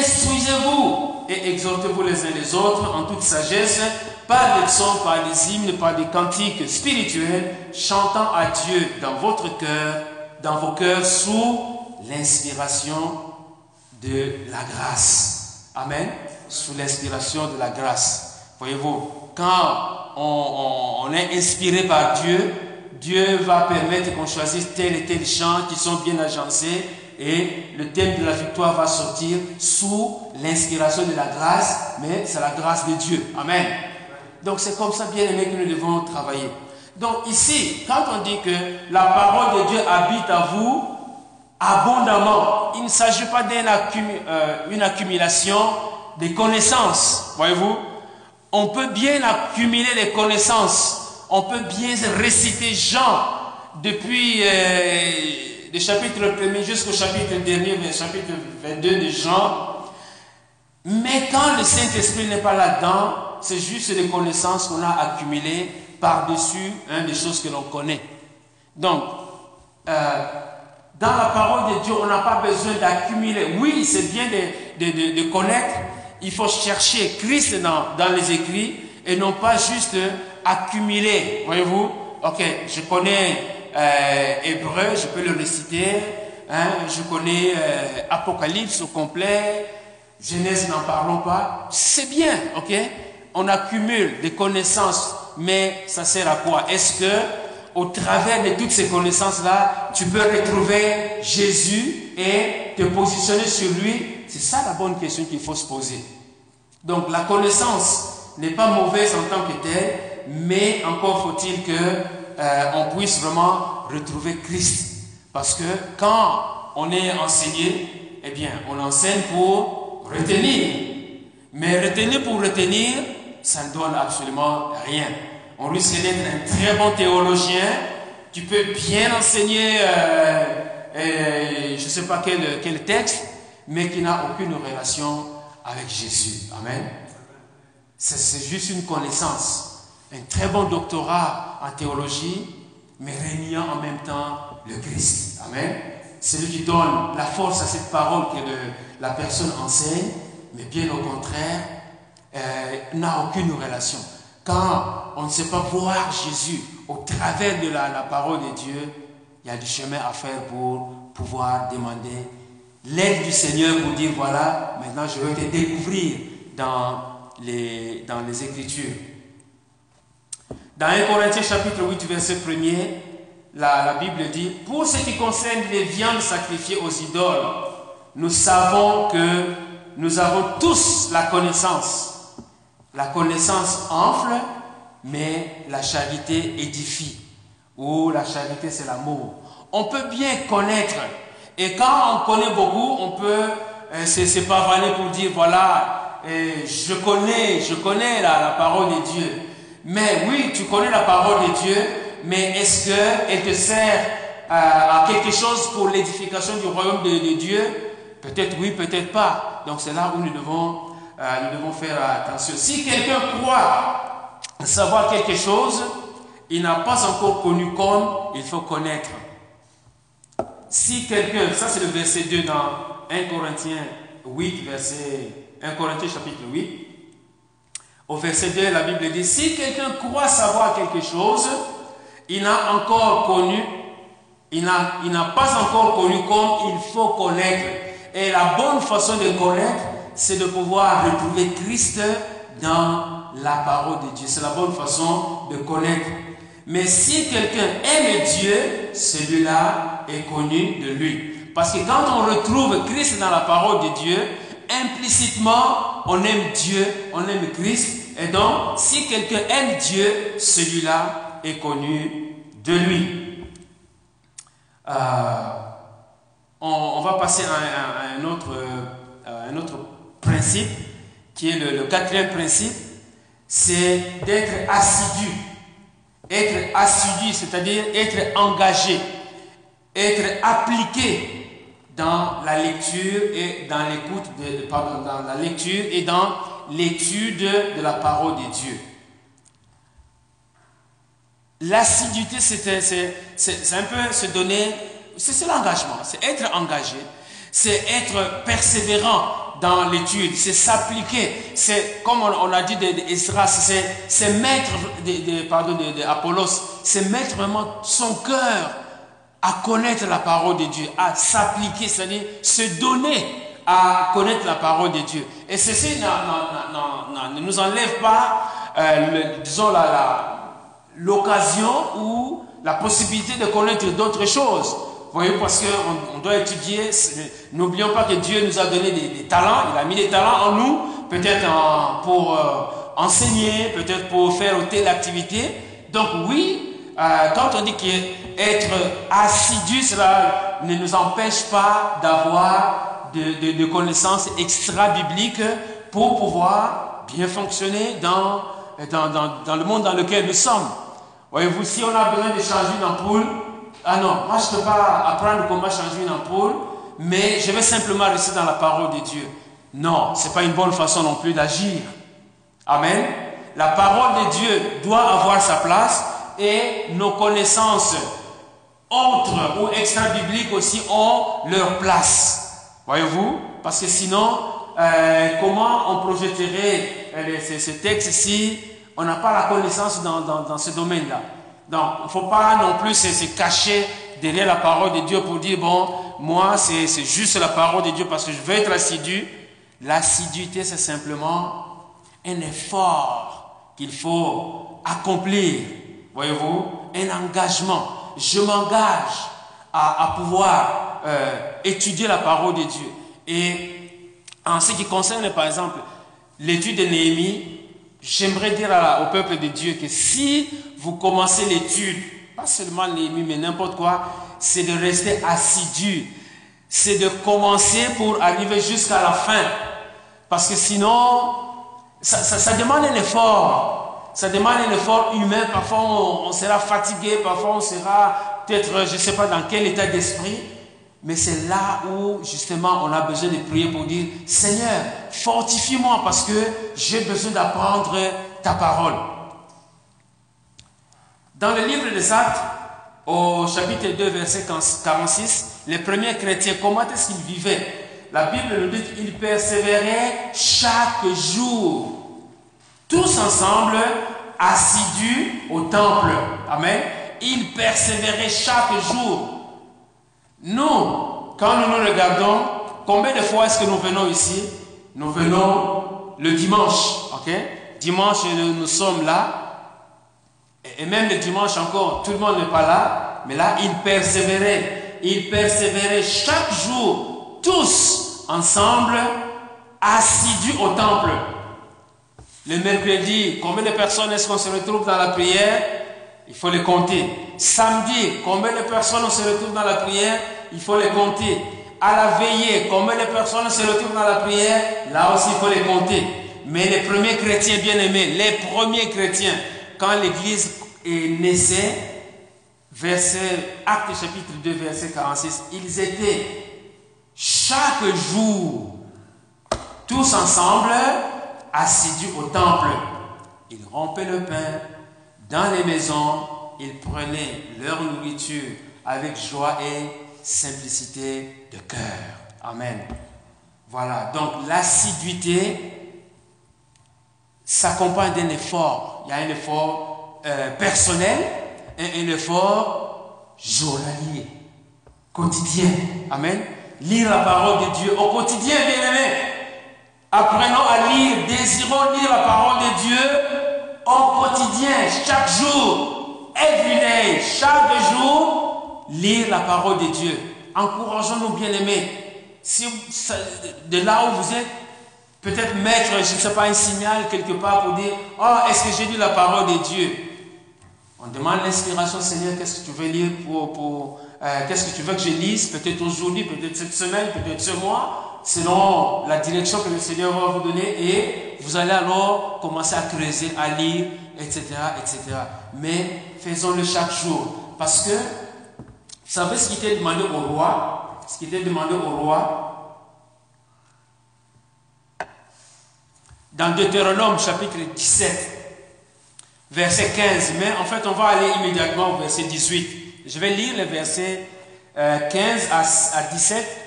Instruisez-vous et exhortez-vous les uns les autres en toute sagesse, par les psaumes, par les hymnes, par des cantiques spirituels, chantant à Dieu dans votre cœur, dans vos cœurs, sous l'inspiration de la grâce. Amen. Sous l'inspiration de la grâce. Voyez-vous, quand on, est inspiré par Dieu, Dieu va permettre qu'on choisisse tel et tel chant qui sont bien agencés et le thème de la victoire va sortir sous l'inspiration de la grâce, mais c'est la grâce de Dieu. Amen. Donc c'est comme ça, bien aimé, que nous devons travailler. Donc ici, quand on dit que la parole de Dieu habite à vous abondamment, il ne s'agit pas d'une euh, accumulation des connaissances, voyez-vous. On peut bien accumuler les connaissances, on peut bien réciter Jean depuis euh, le chapitre 1 jusqu'au chapitre dernier, chapitre 22 de Jean. Mais quand le Saint-Esprit n'est pas là-dedans, c'est juste des connaissances qu'on a accumulées par-dessus hein, des choses que l'on connaît. Donc, euh, dans la parole de Dieu, on n'a pas besoin d'accumuler. Oui, c'est bien de, de, connaître. Il faut chercher Christ dans, dans les écrits et non pas juste accumuler. Voyez-vous? Ok, je connais euh, Hébreu, je peux le réciter. Hein, je connais euh, Apocalypse au complet. Genèse, n'en parlons pas. C'est bien, ok? On accumule des connaissances, mais ça sert à quoi? Est-ce que au travers de toutes ces connaissances-là, tu peux retrouver Jésus et te positionner sur lui C'est ça la bonne question qu'il faut se poser. Donc la connaissance n'est pas mauvaise en tant que telle, mais encore faut-il que euh, on puisse vraiment retrouver Christ. Parce que quand on est enseigné, eh bien, on enseigne pour retenir. Mais retenir pour retenir, ça ne donne absolument rien. On risque d'être un très bon théologien, tu peux bien enseigner, euh, euh, je ne sais pas quel, quel texte, mais qui n'a aucune relation avec Jésus. Amen. C'est juste une connaissance. Un très bon doctorat en théologie, mais régnant en même temps le Christ. Amen. C'est lui qui donne la force à cette parole que la personne enseigne, mais bien au contraire, euh, n'a aucune relation. Quand on ne sait pas voir Jésus au travers de la, parole de Dieu, il y a du chemin à faire pour pouvoir demander l'aide du Seigneur pour dire voilà, maintenant je vais te découvrir dans les, dans les Écritures. Dans 1 Corinthiens chapitre 8, verset 1er, la, la Bible dit, pour ce qui concerne les viandes sacrifiées aux idoles, nous savons que nous avons tous la connaissance. La connaissance enfle, mais la charité édifie. Ou la charité, c'est l'amour. On peut bien connaître. Et quand on connaît beaucoup, on peut euh, se pavaner pour dire, voilà, euh, je connais, je connais la, parole de Dieu. Mais oui, tu connais la parole de Dieu, mais est-ce qu'elle te sert à quelque chose pour l'édification du royaume de, de Dieu? Peut-être oui, peut-être pas. Donc c'est là où nous devons nous devons faire attention. Si quelqu'un croit savoir quelque chose, il n'a pas encore connu comme il faut connaître. Si quelqu'un, ça c'est le verset 2 dans 1 Corinthiens 8, verset 1 Corinthiens chapitre 8. Au verset 2, la Bible dit, si quelqu'un croit savoir quelque chose, il n'a encore connu, il n'a pas encore connu comme il faut connaître. Et la bonne façon de connaître, c'est de pouvoir retrouver Christ dans la parole de Dieu. C'est la bonne façon de connaître. Mais si quelqu'un aime Dieu, celui-là est connu de lui. Parce que quand on retrouve Christ dans la parole de Dieu, implicitement, on aime Dieu, on aime Christ. Et donc, si quelqu'un aime Dieu, celui-là est connu de lui. Euh, on, va passer à, un, autre, à un autre principe, qui est le, quatrième principe, c'est d'être assidu. Être assidu, c'est-à-dire être engagé, être appliqué dans la lecture et dans l'écoute de, pardon, dans la lecture et dans l'étude de la parole de Dieu. L'assiduité, c'est un peu se donner, c'est l'engagement, c'est être engagé, c'est être persévérant dans l'étude, c'est s'appliquer. C'est, comme on, a dit d'Esdras, c'est mettre, de, pardon, d'Apollos, c'est mettre vraiment son cœur à connaître la parole de Dieu, à s'appliquer, c'est-à-dire se donner à connaître la parole de Dieu. Et ceci ne nous enlève pas, euh, disons, l'occasion ou la possibilité de connaître d'autres choses. Voyez, parce qu'on on doit étudier, n'oublions pas que Dieu nous a donné des, talents, il a mis des talents en nous, peut-être pour euh, enseigner, peut-être pour faire telle activité. Donc oui, euh, quand on dit qu'être assidu, cela ne nous empêche pas d'avoir de, connaissances extra-bibliques pour pouvoir bien fonctionner dans, dans, le monde dans lequel nous sommes. Voyez-vous, si on a besoin de changer une ampoule, ah non, moi je ne peux pas apprendre comment changer une ampoule, mais je vais simplement rester dans la parole de Dieu. Non, ce n'est pas une bonne façon non plus d'agir. Amen. La parole de Dieu doit avoir sa place et nos connaissances autres ou extra-bibliques aussi ont leur place. Voyez-vous? Parce que sinon, euh, comment on projetterait euh, ce, texte si on n'a pas la connaissance dans, ce domaine-là Donc, il ne faut pas non plus se, cacher derrière la parole de Dieu pour dire, bon, moi, c'est juste la parole de Dieu parce que je veux être assidu. L'assiduité, c'est simplement un effort qu'il faut accomplir. Voyez-vous? Un engagement. Je m'engage à, pouvoir euh, étudier la parole de Dieu. Et en ce qui concerne, par exemple, l'étude de Néhémie, j'aimerais dire au peuple de Dieu que si vous commencez l'étude, pas seulement Néhémie, mais n'importe quoi, c'est de rester assidu. C'est de commencer pour arriver jusqu'à la fin. Parce que sinon, ça, demande un effort. Ça demande un effort humain. Parfois, on sera fatigué, parfois, on sera peut-être, je ne sais pas dans quel état d'esprit, mais c'est là où justement on a besoin de prier pour dire, Seigneur, fortifie-moi parce que j'ai besoin d'apprendre ta parole. Dans le livre des Actes, au chapitre 2, verset 46, les premiers chrétiens, comment est-ce qu'ils vivaient? La Bible nous dit qu'ils persévéraient chaque jour, tous ensemble, assidus au temple. Amen il persévérait chaque jour. Nous, quand nous nous regardons, combien de fois est-ce que nous venons ici? Nous venons le dimanche, ok? Dimanche, nous, sommes là. Et même le dimanche encore, tout le monde n'est pas là. Mais là, il persévérait. Il persévérait chaque jour, tous ensemble, assidus au temple. Le mercredi, combien de personnes est-ce qu'on se retrouve dans la prière? Il faut les compter. Samedi, combien de personnes se retrouvent dans la prière? Il faut les compter. À la veillée, combien de personnes se retrouvent dans la prière? Là aussi, il faut les compter. Mais les premiers chrétiens bien-aimés, les premiers chrétiens, quand l'Église est naissée, verset, acte chapitre 2, verset 46, ils étaient chaque jour, tous ensemble, assidus au temple. Ils rompaient le pain dans les maisons, ils prenaient leur nourriture avec joie et simplicité de cœur. Amen. Voilà, donc l'assiduité s'accompagne d'un effort. Il y a un effort euh, personnel et un effort journalier, quotidien. Amen. Lire la parole de Dieu au quotidien, bien aimé. Apprenons à lire, désirons lire la parole de Dieu au quotidien, chaque jour, every chaque jour, lire la parole de Dieu. Encourageons-nous bien-aimés. Si de là où vous êtes, peut-être mettre, je ne sais pas, un signal quelque part pour dire, oh, est-ce que j'ai lu la parole de Dieu? On demande l'inspiration, Seigneur, qu'est-ce que tu veux lire pour, pour euh, qu'est-ce que tu veux que je lise, peut-être aujourd'hui, peut-être cette semaine, peut-être ce mois selon la direction que le Seigneur va vous donner et vous allez alors commencer à creuser, à lire, etc. etc. Mais faisons-le chaque jour. Parce que, vous savez ce qui était demandé au roi? Ce qui était demandé au roi? Dans Deutéronome chapitre 17, verset 15. Mais en fait, on va aller immédiatement au verset 18. Je vais lire les versets 15 euh, à 17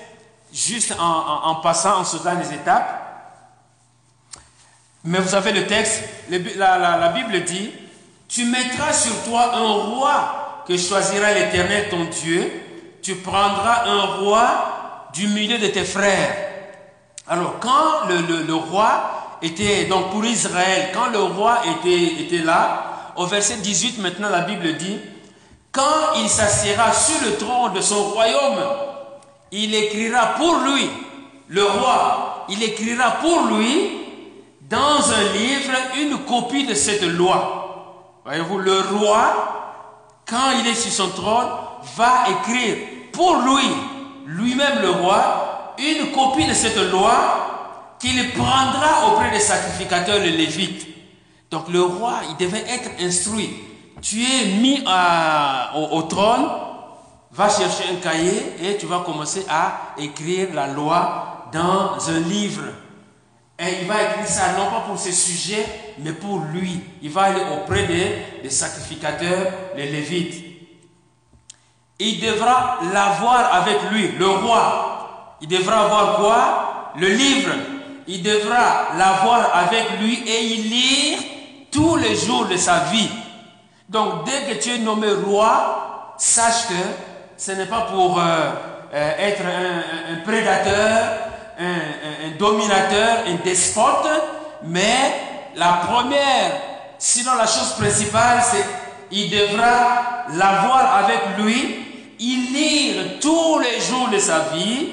juste en, passant, en sautant les étapes. Mais vous avez le texte, la, Bible dit, tu mettras sur toi un roi que choisira l'Éternel ton Dieu, tu prendras un roi du milieu de tes frères. Alors quand le, roi était, donc pour Israël, quand le roi était, était là, au verset 18 maintenant la Bible dit, quand il s'assiera sur le trône de son royaume, il écrira pour lui, le roi, il écrira pour lui dans un livre une copie de cette loi. Voyez-vous, le roi, quand il est sur son trône, va écrire pour lui, lui-même le roi, une copie de cette loi qu'il prendra auprès des sacrificateurs, les Lévites. Donc le roi, il devait être instruit tu es mis au, trône, va chercher un cahier et tu vas commencer à écrire la loi dans un livre. Et il va écrire ça non pas pour ses sujets, mais pour lui. Il va aller auprès des, sacrificateurs, les Lévites. Il devra l'avoir avec lui, le roi. Il devra avoir quoi? Le livre. Il devra l'avoir avec lui et y lire tous les jours de sa vie. Donc dès que tu es nommé roi, sache que ce n'est pas pour euh, euh, être un, prédateur, un, dominateur, un despote, mais la première, sinon la chose principale, c'est il devra l'avoir avec lui, il lire tous les jours de sa vie,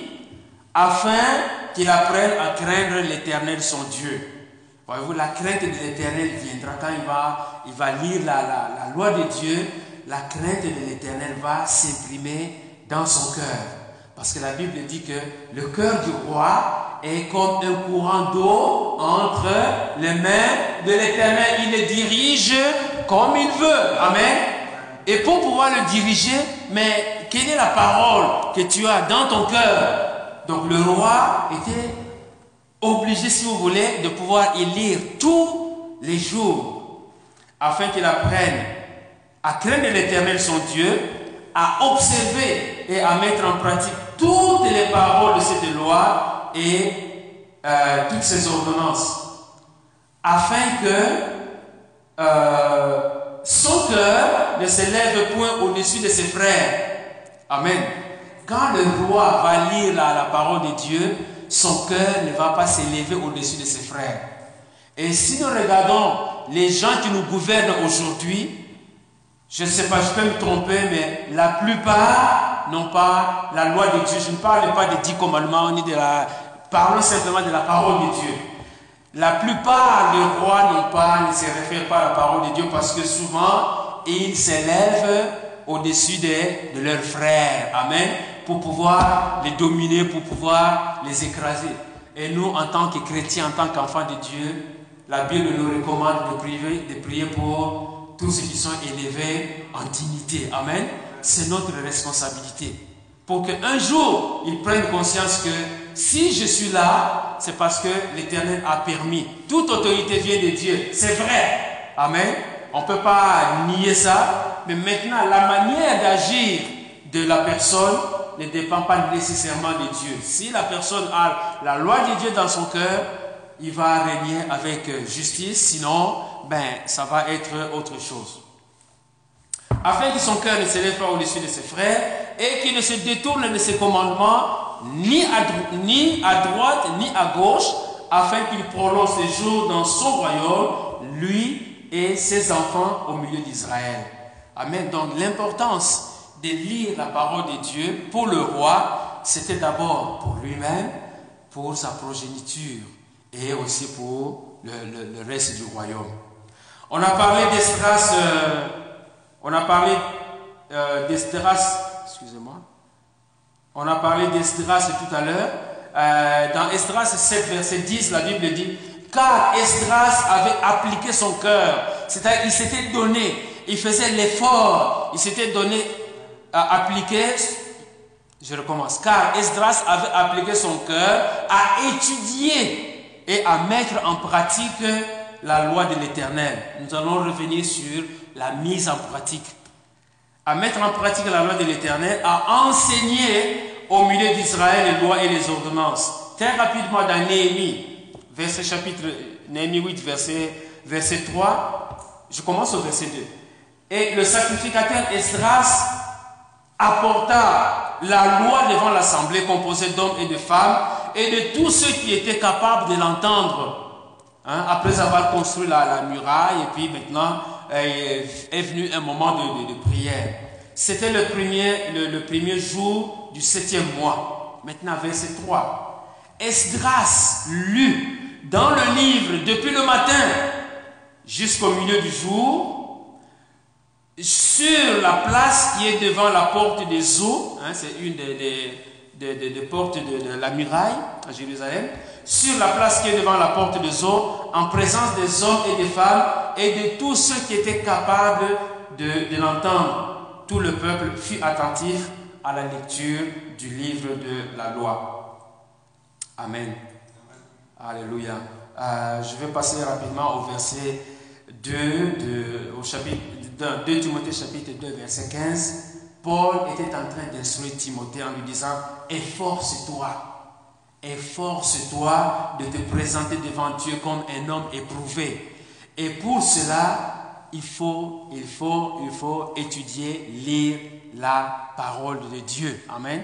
afin qu'il apprenne à craindre l'éternel son Dieu. Voyez-vous, la crainte de l'éternel viendra quand il va, il va lire la, la, loi de Dieu. La crainte de l'éternel va s'imprimer dans son cœur. Parce que la Bible dit que le cœur du roi est comme un courant d'eau entre les mains de l'éternel. Il le dirige comme il veut. Amen. Et pour pouvoir le diriger, mais quelle est la parole que tu as dans ton cœur? Donc le roi était obligé, si vous voulez, de pouvoir y lire tous les jours, afin qu'il apprenne à craindre l'Éternel, son Dieu, à observer et à mettre en pratique toutes les paroles de cette loi et euh, toutes ces ordonnances, afin que euh, son cœur ne s'élève point au-dessus de ses frères. Amen. Quand le roi va lire la parole de Dieu, son cœur ne va pas s'élever au-dessus de ses frères. Et si nous regardons les gens qui nous gouvernent aujourd'hui, je ne sais pas, je peux me tromper, mais la plupart n'ont pas la loi de Dieu. Je ne parle pas des dix commandements ni de la... Parlons simplement de la parole de Dieu. La plupart des rois n'ont pas, ne se réfèrent pas à la parole de Dieu parce que souvent, ils s'élèvent au-dessus de, de leurs frères. Amen pour pouvoir les dominer, pour pouvoir les écraser. Et nous, en tant que chrétiens, en tant qu'enfants de Dieu, la Bible nous recommande de prier, de prier pour tous ceux qui sont élevés en dignité. Amen. C'est notre responsabilité. Pour qu'un jour, ils prennent conscience que si je suis là, c'est parce que l'Éternel a permis. Toute autorité vient de Dieu. C'est vrai. Amen. On ne peut pas nier ça. Mais maintenant, la manière d'agir de la personne ne dépend pas nécessairement de Dieu. Si la personne a la loi de Dieu dans son cœur, il va régner avec justice, sinon, ben, ça va être autre chose. Afin que son cœur ne s'élève pas au-dessus de ses frères et qu'il ne se détourne de ses commandements ni à, ni à droite ni à gauche, afin qu'il prolonge ses jours dans son royaume, lui et ses enfants au milieu d'Israël. Amen. Donc l'importance de lire la parole de Dieu pour le roi, c'était d'abord pour lui-même, pour sa progéniture et aussi pour le, reste du royaume. On a parlé d'Estras, euh, on a parlé euh, d'Estras, excusez-moi, on a parlé d'Estras tout à l'heure. Euh, dans Estras 7, verset 10, la Bible dit Car Estras avait appliqué son cœur, c'est-à-dire il s'était donné, il faisait l'effort, il s'était donné a appliqué, je recommence, car Esdras avait appliqué son cœur à étudier et à mettre en pratique la loi de l'Éternel. Nous allons revenir sur la mise en pratique. À mettre en pratique la loi de l'Éternel, à enseigner au milieu d'Israël les lois et les ordonnances. Très rapidement dans Néhémie, verset chapitre, Néhémie 8, verset, verset 3, je commence au verset 2. Et le sacrificateur Esdras apporta la loi devant l'assemblée composée d'hommes et de femmes et de tous ceux qui étaient capables de l'entendre. Hein, après avoir construit la, muraille, et puis maintenant euh, est venu un moment de, prière. C'était le premier, le, premier jour du septième mois. Maintenant, verset 3. Esdras lut dans le livre depuis le matin jusqu'au milieu du jour sur la place qui est devant la porte des eaux, hein, c'est une des, des, portes de, la muraille à Jérusalem, sur la place qui est devant la porte des eaux, en présence des hommes et des femmes et de tous ceux qui étaient capables de, de l'entendre. Tout le peuple fut attentif à la lecture du livre de la loi. Amen. Alléluia. Euh, je vais passer rapidement au verset 2, de, au chapitre 2 Timothée chapitre 2, verset 15. Paul était en train d'instruire Timothée en lui disant, efforce-toi, efforce-toi de te présenter devant Dieu comme un homme éprouvé. Et pour cela, il faut, étudier, lire la parole de Dieu. Amen.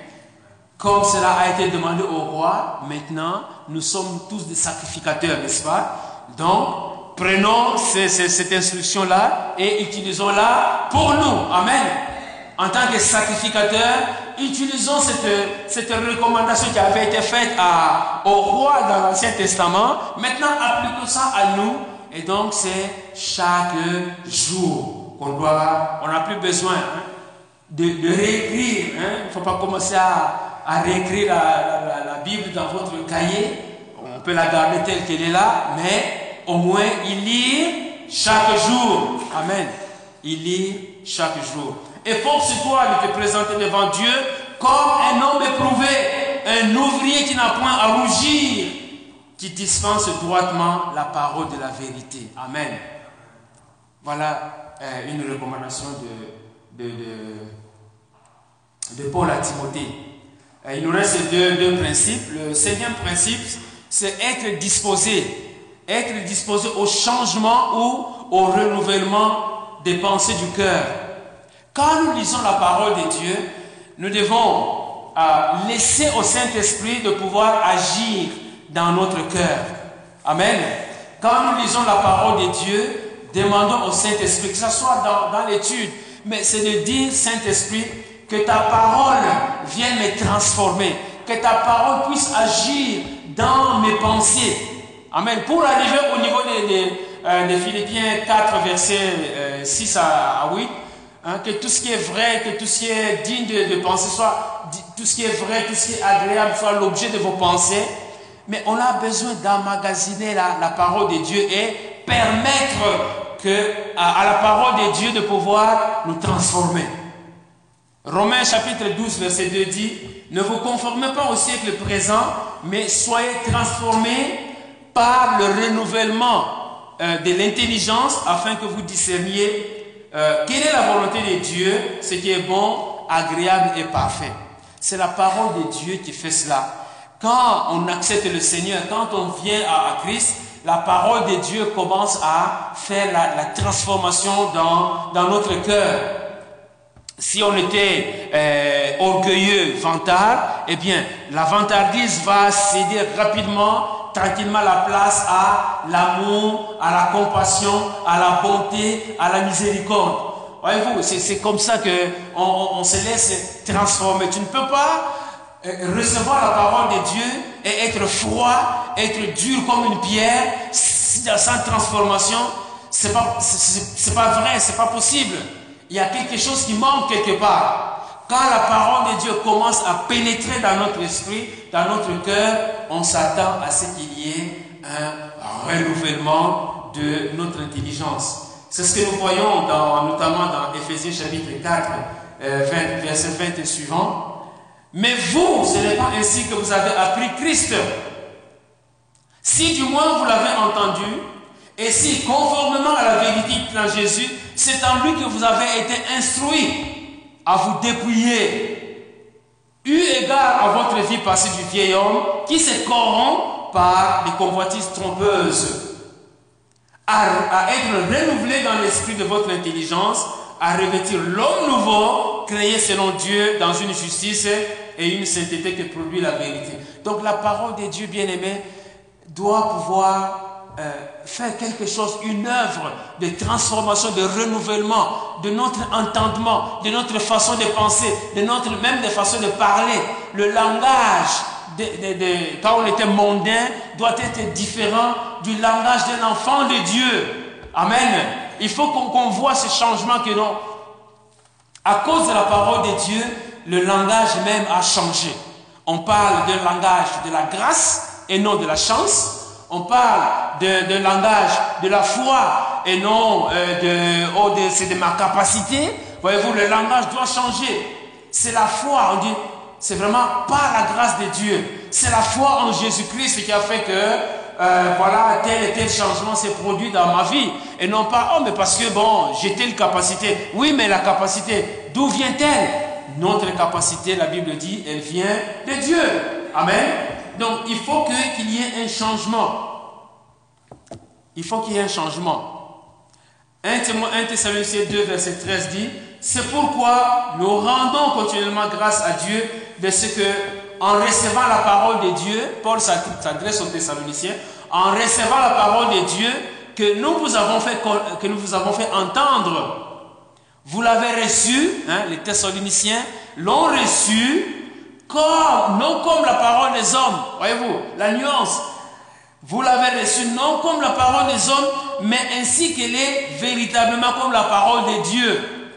Comme cela a été demandé au roi, maintenant, nous sommes tous des sacrificateurs, n'est-ce pas? Donc, prenons cette instruction-là et utilisons-la pour nous. Amen en tant que sacrificateur, utilisons cette, cette recommandation qui avait été faite au roi dans l'Ancien Testament. Maintenant, appliquons ça à nous. Et donc, c'est chaque jour qu'on doit, on n'a plus besoin hein, de, réécrire. Hein. Il ne faut pas commencer à, à réécrire la, la, Bible dans votre cahier. On peut la garder telle qu'elle est là, mais au moins il lit chaque jour. Amen. Il lit chaque jour. Efforce-toi de te présenter devant Dieu comme un homme éprouvé, un ouvrier qui n'a point à rougir, qui dispense droitement la parole de la vérité. Amen. Voilà euh, une recommandation de, de, Paul à Timothée. Euh, il nous reste deux, deux principes. Le cinquième principe, c'est être disposé. Être disposé au changement ou au renouvellement des pensées du cœur. Quand nous lisons la parole de Dieu, nous devons euh, laisser au Saint-Esprit de pouvoir agir dans notre cœur. Amen. Quand nous lisons la parole de Dieu, demandons au Saint-Esprit, que ce soit dans, l'étude, mais c'est de dire, Saint-Esprit, que ta parole vienne me transformer, que ta parole puisse agir dans mes pensées. Amen. Pour arriver au niveau des, euh, Philippiens 4, versets 6 euh, à 8, Hein, que tout ce qui est vrai, que tout ce qui est digne de, penser soit, tout ce qui est vrai, tout ce qui est agréable soit l'objet de vos pensées. Mais on a besoin d'emmagasiner la, la, parole de Dieu et permettre que, à, la parole de Dieu de pouvoir nous transformer. Romains chapitre 12, verset 2 dit, ne vous conformez pas au siècle présent, mais soyez transformés par le renouvellement euh, de l'intelligence afin que vous discerniez euh, quelle est la volonté de Dieu? Ce qui est bon, agréable et parfait. C'est la parole de Dieu qui fait cela. Quand on accepte le Seigneur, quand on vient à, Christ, la parole de Dieu commence à faire la, transformation dans, dans notre cœur. Si on était euh, orgueilleux, vantard, eh bien, la vantardise va céder rapidement tranquillement la place à l'amour, à la compassion, à la bonté, à la miséricorde. Voyez-vous, c'est comme ça que on, se laisse transformer. Tu ne peux pas euh, recevoir la parole de Dieu et être froid, être dur comme une pierre, sans transformation. C'est pas, c'est pas vrai, c'est pas possible. Il y a quelque chose qui manque quelque part. Quand la parole de Dieu commence à pénétrer dans notre esprit, dans notre cœur, on s'attend à ce qu'il y ait un renouvellement de notre intelligence. C'est ce que nous voyons dans, notamment dans Ephésiens chapitre 4, euh, verset 20 et suivant. Mais vous, ce n'est pas ainsi que vous avez appris Christ. Si du moins vous l'avez entendu, et si conformément à la vérité dans Jésus, c'est en lui que vous avez été instruits à vous dépouiller Eu égard à votre vie passée du vieil homme qui se corrompt par des convoitises trompeuses, à, être renouvelé dans l'esprit de votre intelligence, à revêtir l'homme nouveau, créé selon Dieu dans une justice et une sainteté que produit la vérité. Donc la parole de Dieu bien-aimé doit pouvoir euh, faire quelque chose, une œuvre de transformation, de renouvellement de notre entendement, de notre façon de penser, de notre même de façon de parler. Le langage, de, quand on était mondain, doit être différent du langage d'un enfant de Dieu. Amen. Il faut qu'on voit ce changement que non. À cause de la parole de Dieu, le langage même a changé. On parle d'un langage de la grâce et non de la chance. On parle de, langage de la foi et non euh, de, oh, de c'est de ma capacité. Voyez-vous, le langage doit changer. C'est la foi, on dit, c'est vraiment par la grâce de Dieu. C'est la foi en Jésus-Christ qui a fait que, euh, voilà, tel et tel changement s'est produit dans ma vie. Et non pas, oh, mais parce que, bon, j'ai telle capacité. Oui, mais la capacité, d'où vient-elle? Notre capacité, la Bible dit, elle vient de Dieu. Amen. Donc il faut qu'il y ait un changement. Il faut qu'il y ait un changement. 1 Thessaloniciens 2, verset 13 dit, c'est pourquoi nous rendons continuellement grâce à Dieu de ce que, en recevant la parole de Dieu, Paul s'adresse aux Thessaloniciens, en recevant la parole de Dieu que nous vous avons fait, que nous vous avons fait entendre, vous l'avez reçu, hein, les Thessaloniciens l'ont reçu comme, non comme la parole des hommes. Voyez-vous, la nuance. Vous l'avez reçu non comme la parole des hommes, mais ainsi qu'elle est véritablement comme la parole de Dieu,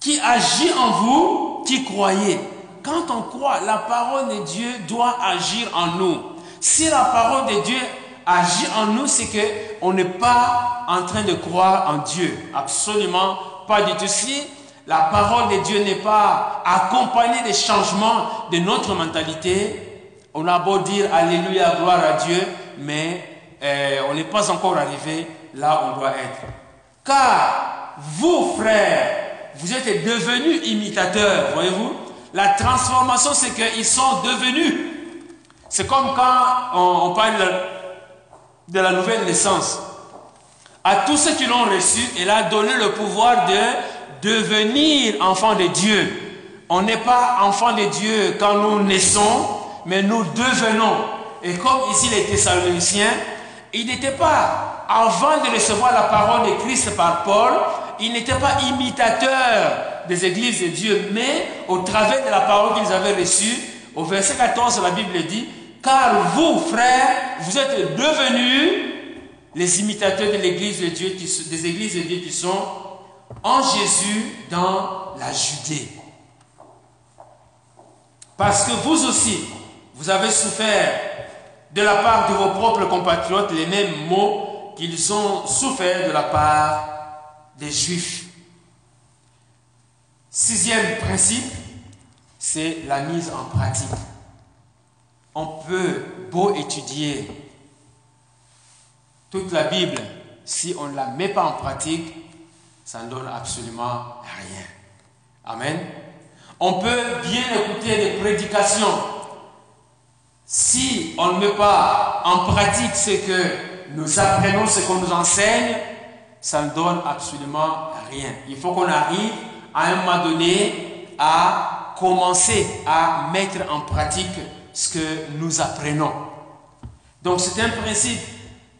qui agit en vous, qui croyez. Quand on croit, la parole de Dieu doit agir en nous. Si la parole de Dieu agit en nous, c'est que on n'est pas en train de croire en Dieu. Absolument pas du tout. Si la parole de Dieu n'est pas accompagnée des changements de notre mentalité, on a beau dire Alléluia, gloire à Dieu, mais euh, on n'est pas encore arrivé là où on doit être. Car vous, frères, vous êtes devenus imitateurs, voyez-vous? La transformation, c'est qu'ils sont devenus. C'est comme quand on, on parle de la nouvelle naissance. À tous ceux qui l'ont reçu, il a donné le pouvoir de devenir enfant de Dieu. On n'est pas enfant de Dieu quand nous naissons, mais nous devenons. Et comme ici les Thessaloniciens, il n'était pas, avant de recevoir la parole de Christ par Paul, il n'était pas imitateur des églises de Dieu, mais au travers de la parole qu'ils avaient reçue, au verset 14, la Bible dit, car vous, frères, vous êtes devenus les imitateurs de l'église de des églises de Dieu qui sont en Jésus dans la Judée. Parce que vous aussi, vous avez souffert de la part de vos propres compatriotes les mêmes maux qu'ils ont souffert de la part des Juifs. Sixième principe, c'est la mise en pratique. On peut beau étudier toute la Bible, si on ne la met pas en pratique, ça ne donne absolument rien. Amen. On peut bien écouter des prédications. Si on ne met pas en pratique ce que nous apprenons, ce qu'on nous enseigne, ça ne donne absolument rien. Il faut qu'on arrive à un moment donné à commencer à mettre en pratique ce que nous apprenons. Donc c'est un principe.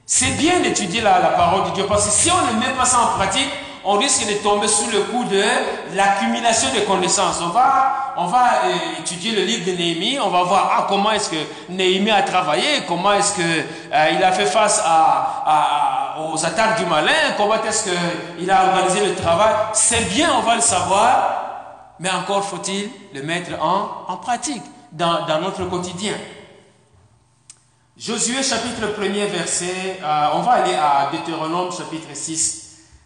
C'est bien d'étudier la, la parole de Dieu parce que si on ne met pas ça en pratique, on risque de tomber sous le coup de l'accumulation de connaissances. On va, on va euh, étudier le livre de Néhémie, on va voir ah, comment est-ce que Néhémie a travaillé, comment est-ce qu'il euh, a fait face à, aux attaques du malin, comment est-ce qu'il a organisé le travail. C'est bien, on va le savoir, mais encore faut-il le mettre en, pratique dans, dans, notre quotidien. Josué chapitre 1er verset, euh, on va aller à Deutéronome chapitre 6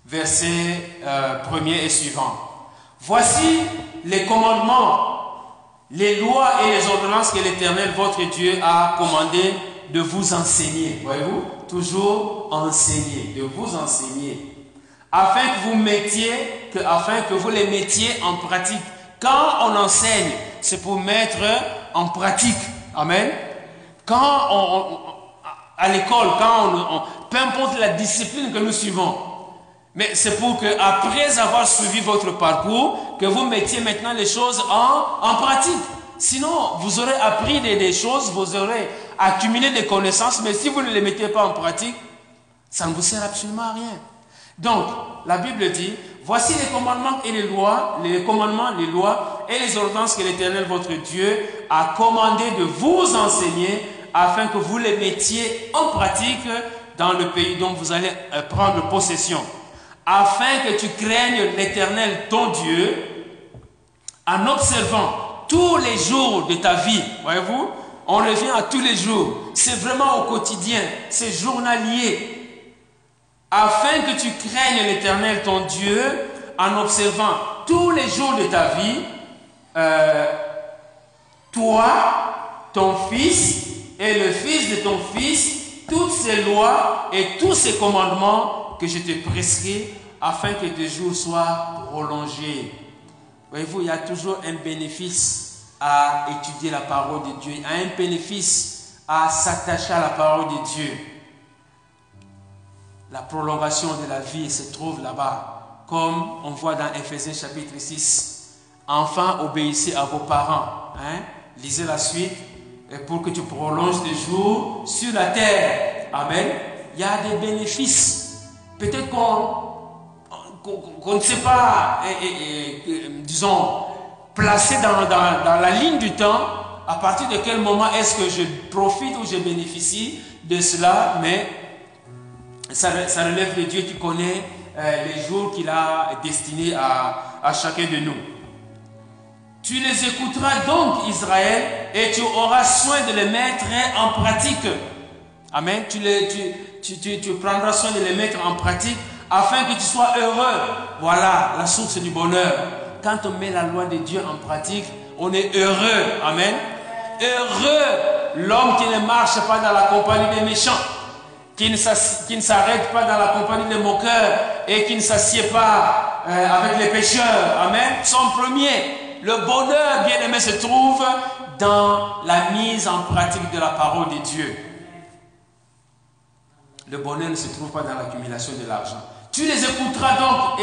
verset euh, premier et suivant. Voici les commandements, les lois et les ordonnances que l'Éternel, votre Dieu, a commandé de vous enseigner. Voyez-vous? Toujours enseigner, de vous enseigner. Afin que vous mettiez, que, afin que vous les mettiez en pratique. Quand on enseigne, c'est pour mettre en pratique. Amen. Quand on, à l'école, quand on, peu importe la discipline que nous suivons, mais c'est pour que après avoir suivi votre parcours, que vous mettiez maintenant les choses en, pratique. Sinon, vous aurez appris des, des, choses, vous aurez accumulé des connaissances, mais si vous ne les mettez pas en pratique, ça ne vous sert absolument à rien. Donc, la Bible dit, voici les commandements et les lois, les commandements, les lois et les ordonnances que l'Éternel votre Dieu a commandé de vous enseigner afin que vous les mettiez en pratique dans le pays dont vous allez euh, prendre possession. Afin que tu craignes l'Éternel ton Dieu en observant tous les jours de ta vie. Voyez-vous, on revient à tous les jours. C'est vraiment au quotidien, c'est journalier afin que tu craignes l'Éternel ton Dieu en observant tous les jours de ta vie, euh, toi, ton fils et le fils de ton fils, toutes ces lois et tous ces commandements que je te prescris afin que tes jours soient prolongés. Voyez-vous, il y a toujours un bénéfice à étudier la parole de Dieu, il y a un bénéfice à s'attacher à la parole de Dieu. La prolongation de la vie se trouve là-bas, comme on voit dans Ephésiens chapitre 6. Enfants, obéissez à vos parents. Hein? Lisez la suite. Pour que tu prolonges tes jours sur la terre. Amen. Il y a des bénéfices. Peut-être qu'on ne sait pas, disons, placer dans, la ligne du temps à partir de quel moment est-ce que je profite ou je bénéficie de cela, mais ça, relève de Dieu qui connaît euh, les jours qu'il a destinés à, chacun de nous. Tu les écouteras donc, Israël, et tu auras soin de les mettre en pratique. Amen. Tu, les, tu, prendras soin de les mettre en pratique afin que tu sois heureux. Voilà la source du bonheur. Quand on met la loi de Dieu en pratique, on est heureux. Amen. Heureux l'homme qui ne marche pas dans la compagnie des méchants qui ne s'arrête pas dans la compagnie des moqueurs et qui ne s'assied pas euh, avec les pécheurs. Amen. Son premier, le bonheur bien-aimé se trouve dans la mise en pratique de la parole de Dieu. Le bonheur ne se trouve pas dans l'accumulation de l'argent. Tu les écouteras donc,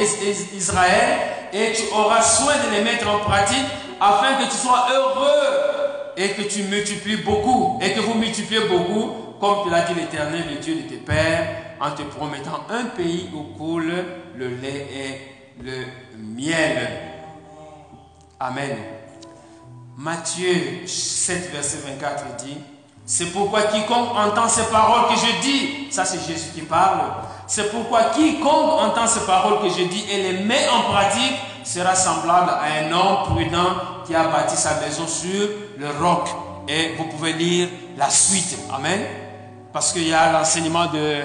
Israël, et tu auras soin de les mettre en pratique afin que tu sois heureux et que tu multiplies beaucoup et que vous multipliez beaucoup comme l'as dit l'Éternel, le Dieu de tes pères, en te promettant un pays où coule le lait et le miel. Amen. Matthieu 7, verset 24 dit, c'est pourquoi quiconque entend ces paroles que je dis, ça c'est Jésus qui parle, c'est pourquoi quiconque entend ces paroles que je dis et les met en pratique sera semblable à un homme prudent qui a bâti sa maison sur le roc. Et vous pouvez lire la suite. Amen parce qu'il y a l'enseignement de,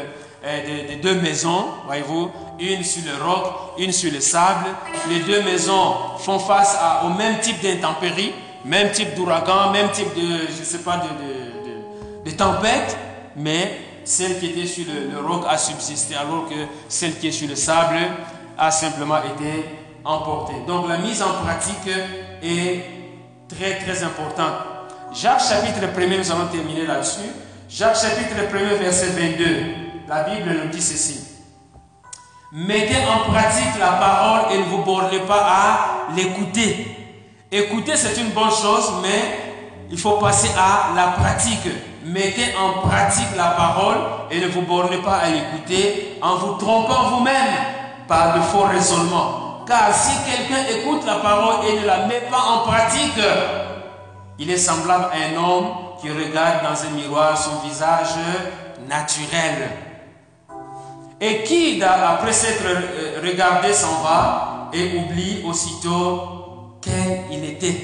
euh, deux maisons, voyez-vous, une sur le roc, une sur le sable. Les deux maisons font face au même type d'intempéries, même type d'ouragan, même type de, je sais pas, de, de, tempête, mais celle qui était sur le, le, roc a subsisté, alors que celle qui est sur le sable a simplement été emportée. Donc la mise en pratique est très très importante. Jacques chapitre 1 nous allons terminer là-dessus. Jacques chapitre 1 verset 22, la Bible nous dit ceci. Mettez en pratique la parole et ne vous bornez pas à l'écouter. Écouter, c'est une bonne chose, mais il faut passer à la pratique. Mettez en pratique la parole et ne vous bornez pas à l'écouter en vous trompant vous-même par de faux raisonnements. Car si quelqu'un écoute la parole et ne la met pas en pratique, il est semblable à un homme qui regarde dans un miroir son visage naturel. Et qui, après s'être euh, regardé, s'en va et oublie aussitôt quel il était.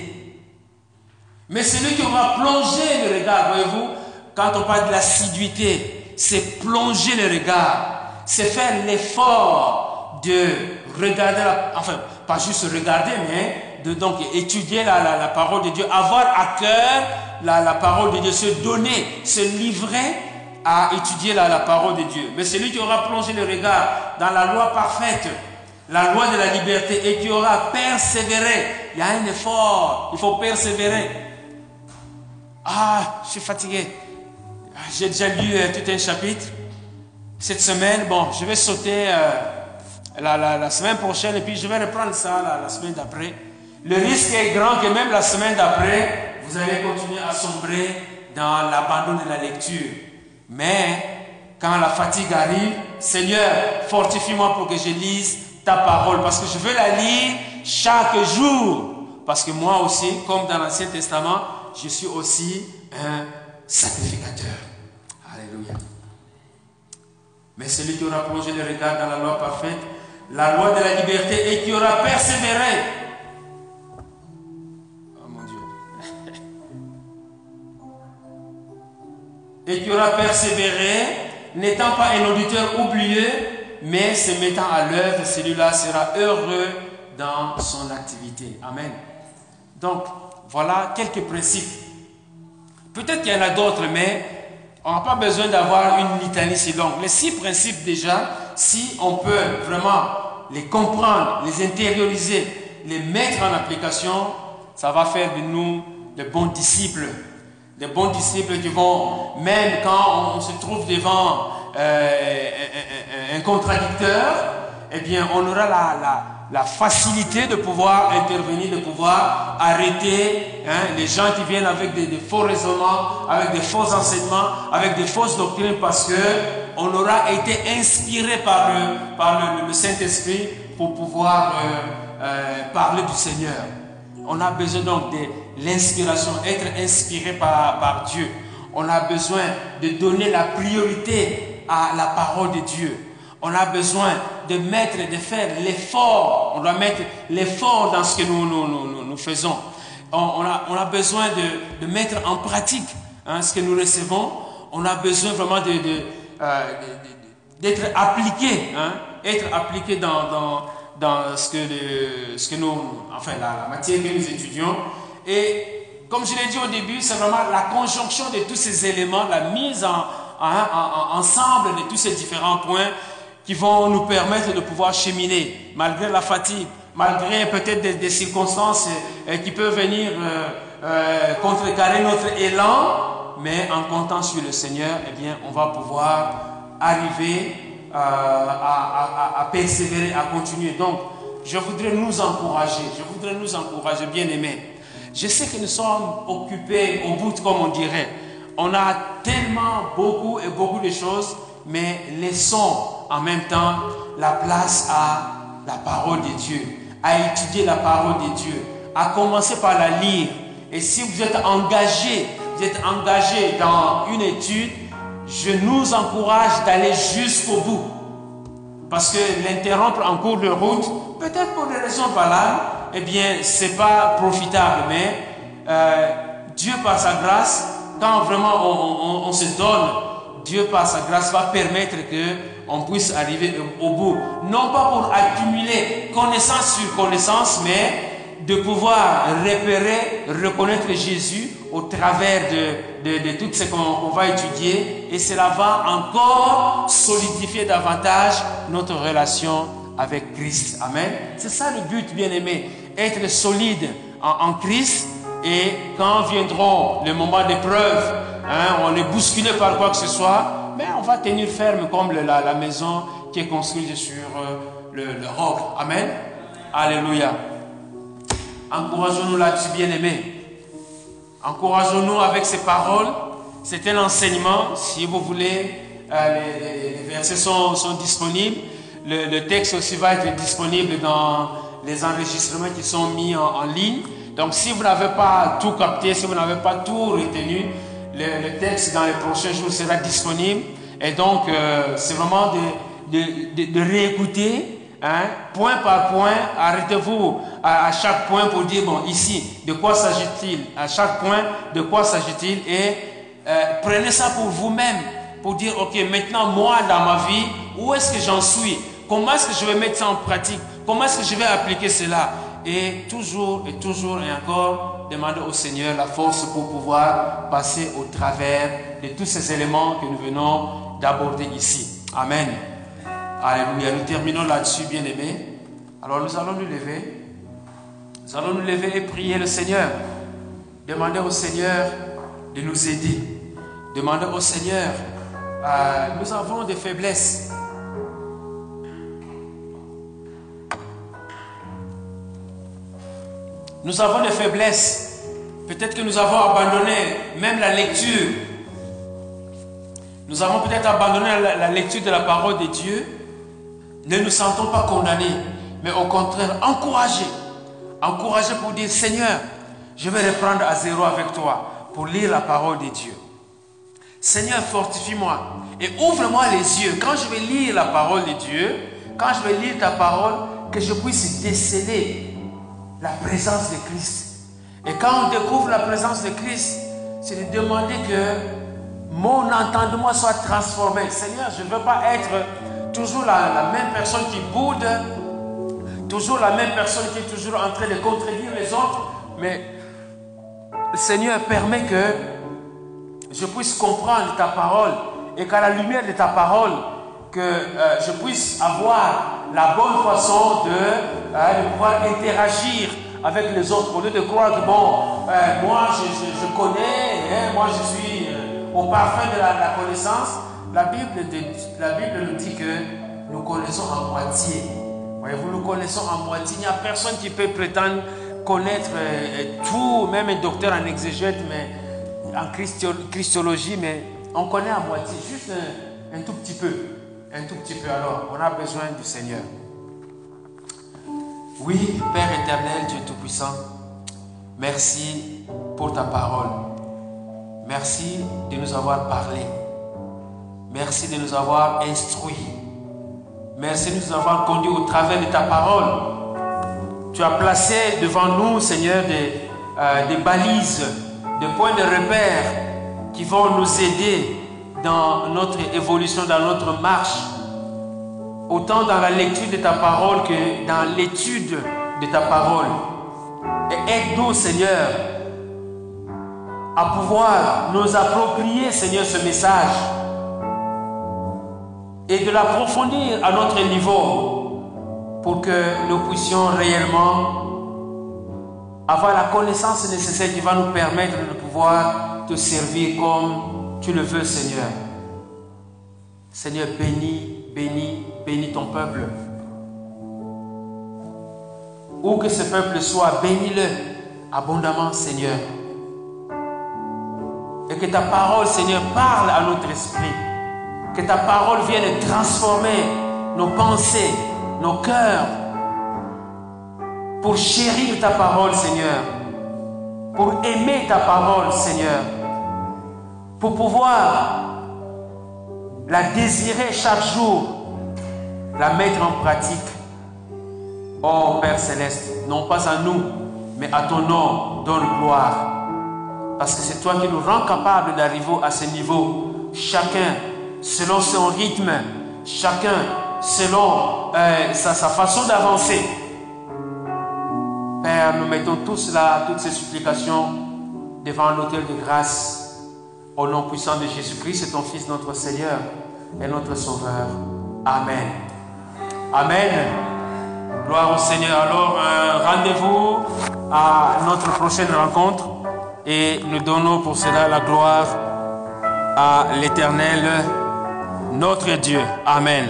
Mais celui qui va plonger le regard, voyez-vous, quand on parle de l'assiduité, c'est plonger le regard, c'est faire l'effort de regarder, enfin, pas juste regarder, mais de donc étudier la, la parole de Dieu, avoir à cœur la, parole de Dieu, se donner, se livrer à étudier la, la parole de Dieu. Mais celui qui aura plongé le regard dans la loi parfaite, la loi de la liberté, et qui aura persévéré il y a un effort, il faut persévérer. Ah, je suis fatigué. J'ai déjà lu euh, tout un chapitre. Cette semaine, bon, je vais sauter euh, la, semaine prochaine et puis je vais reprendre ça la semaine d'après. Le risque est grand que même la semaine d'après, vous allez continuer à sombrer dans l'abandon de la lecture. Mais quand la fatigue arrive, Seigneur, fortifie-moi pour que je lise ta parole, parce que je veux la lire chaque jour. Parce que moi aussi, comme dans l'Ancien Testament, je suis aussi un sacrificateur. Alléluia. Mais celui qui aura plongé le regard dans la loi parfaite, la loi de la liberté, et qui aura persévéré. Oh mon Dieu. et qui aura persévéré, n'étant pas un auditeur oublieux, mais se mettant à l'œuvre, celui-là sera heureux dans son activité. Amen. Donc, voilà quelques principes. Peut-être qu'il y en a d'autres, mais on n'a pas besoin d'avoir une litanie si longue. Les six principes déjà, si on peut vraiment les comprendre, les intérioriser, les mettre en application, ça va faire de nous de bons disciples. Des bons disciples qui vont, même quand on se trouve devant euh, un, contradicteur, eh bien, on aura la, la, facilité de pouvoir intervenir, de pouvoir arrêter hein, les gens qui viennent avec des, faux raisonnements, avec des faux enseignements, avec des fausses doctrines, parce que on aura été inspiré par le, Saint-Esprit pour pouvoir euh, euh, parler du Seigneur. On a besoin donc de l'inspiration, être inspiré par Dieu. On a besoin de donner la priorité à la parole de Dieu. On a besoin de mettre, de faire l'effort. On doit mettre l'effort dans ce que nous, nous, nous, faisons. On, a, on, a, besoin de, de, mettre en pratique hein, ce que nous recevons. On a besoin vraiment de, euh, d'être appliqué, hein, être appliqué dans, dans, dans ce, que ce que nous, enfin la, la matière que nous étudions. Et comme je l'ai dit au début, c'est vraiment la conjonction de tous ces éléments, la mise en, ensemble de tous ces différents points qui vont nous permettre de pouvoir cheminer malgré la fatigue, malgré peut-être des, circonstances euh, qui peuvent venir euh, euh, contrecarrer notre élan, mais en comptant sur le Seigneur, eh bien, on va pouvoir arriver à, à, persévérer, à continuer. Donc, je voudrais nous encourager, je voudrais nous encourager, bien aimés. Je sais que nous sommes occupés au bout, comme on dirait. On a tellement beaucoup et beaucoup de choses, mais laissons en même temps la place à la parole de Dieu, à étudier la parole de Dieu, à commencer par la lire. Et si vous êtes engagé, vous êtes engagé dans une étude, je nous encourage d'aller jusqu'au bout. Parce que l'interrompre en cours de route, peut-être pour des raisons valables, eh bien, c'est pas profitable. Mais euh, Dieu, par sa grâce, quand vraiment on, se donne, Dieu par sa grâce va permettre que on puisse arriver au bout. Non pas pour accumuler connaissance sur connaissance, mais de pouvoir repérer, reconnaître Jésus au travers de tout ce qu'on va étudier. Et cela va encore solidifier davantage notre relation avec Christ. Amen. C'est ça le but, bien aimé. Être solide en, en Christ et quand viendront les moments d'épreuve, hein, on est bousculé par quoi que ce soit, mais on va tenir ferme comme la, maison qui est construite sur euh, le, le roc. Amen. Alléluia. Encourageons-nous là-dessus, bien-aimés. Encourageons-nous avec ces paroles. C'est un enseignement. Si vous voulez, euh, les, versets sont, disponibles. Le, texte aussi va être disponible dans les enregistrements qui sont mis en ligne. Donc si vous n'avez pas tout capté, si vous n'avez pas tout retenu, le, texte dans les prochains jours sera disponible. Et donc euh, c'est vraiment de, de, de, réécouter hein, point par point. Arrêtez-vous à, chaque point pour dire, bon, ici, de quoi s'agit-il? À chaque point, de quoi s'agit-il? Et euh, prenez ça pour vous-même, pour dire, ok, maintenant moi dans ma vie, où est-ce que j'en suis? Comment est-ce que je vais mettre ça en pratique? Comment est-ce que je vais appliquer cela? Et toujours et toujours et encore demander au Seigneur la force pour pouvoir passer au travers de tous ces éléments que nous venons d'aborder ici. Amen. Alléluia. Nous terminons là-dessus, bien-aimés. Alors nous allons nous lever. Nous allons nous lever et prier le Seigneur. Demander au Seigneur de nous aider. Demander au Seigneur, euh, nous avons des faiblesses. Nous avons des faiblesses. Peut-être que nous avons abandonné même la lecture. Nous avons peut-être abandonné la, lecture de la parole de Dieu. Ne nous sentons pas condamnés, mais au contraire encouragés. Encouragés pour dire, Seigneur, je vais reprendre à zéro avec toi pour lire la parole de Dieu. Seigneur, fortifie-moi et ouvre-moi les yeux. Quand je vais lire la parole de Dieu, quand je vais lire ta parole, que je puisse déceler la présence de Christ. Et quand on découvre la présence de Christ, c'est de demander que mon entendement soit transformé. Seigneur, je ne veux pas être toujours la, même personne qui boude, toujours la même personne qui est toujours en train de contredire les autres, mais Seigneur permet que je puisse comprendre ta parole et qu'à la lumière de ta parole, que euh, je puisse avoir la bonne façon de, euh, de, pouvoir interagir avec les autres, au lieu de croire que, bon, euh, moi je, connais, hein, moi je suis au parfum de la, connaissance. La Bible, la Bible nous dit que nous connaissons en moitié. Voyez-vous, nous connaissons en moitié. Il n'y a personne qui peut prétendre connaître tout, même un docteur en exégète, mais en christologie, mais on connaît à moitié, juste un tout petit peu un tout petit peu alors. On a besoin du Seigneur. Oui, Père éternel, Dieu Tout-Puissant, merci pour ta parole. Merci de nous avoir parlé. Merci de nous avoir instruits. Merci de nous avoir conduits au travers de ta parole. Tu as placé devant nous, Seigneur, des, euh, des balises, des points de repère qui vont nous aider dans notre évolution, dans notre marche, autant dans la lecture de ta parole que dans l'étude de ta parole. Et aide-nous, Seigneur, à pouvoir nous approprier, Seigneur, ce message et de l'approfondir à notre niveau pour que nous puissions réellement avoir la connaissance nécessaire qui va nous permettre de pouvoir te servir comme tu le veux, Seigneur. Seigneur, bénis, bénis, bénis ton peuple. Où que ce peuple soit, bénis-le abondamment, Seigneur. Et que ta parole, Seigneur, parle à notre esprit. Que ta parole vienne transformer nos pensées, nos cœurs, pour chérir ta parole, Seigneur. Pour aimer ta parole, Seigneur pour pouvoir la désirer chaque jour, la mettre en pratique. Oh Père céleste, non pas à nous, mais à ton nom, donne gloire. Parce que c'est toi qui nous rends capables d'arriver à ce niveau. Chacun selon son rythme, chacun selon euh, sa, sa façon d'avancer. Père, nous mettons tous là, toutes ces supplications devant l'autel de grâce au nom puissant de Jésus-Christ, c'est ton Fils, notre Seigneur et notre Sauveur. Amen. Amen. Gloire au Seigneur. Alors, euh, rendez-vous à notre prochaine rencontre et nous donnons pour cela la gloire à l'Éternel, notre Dieu. Amen.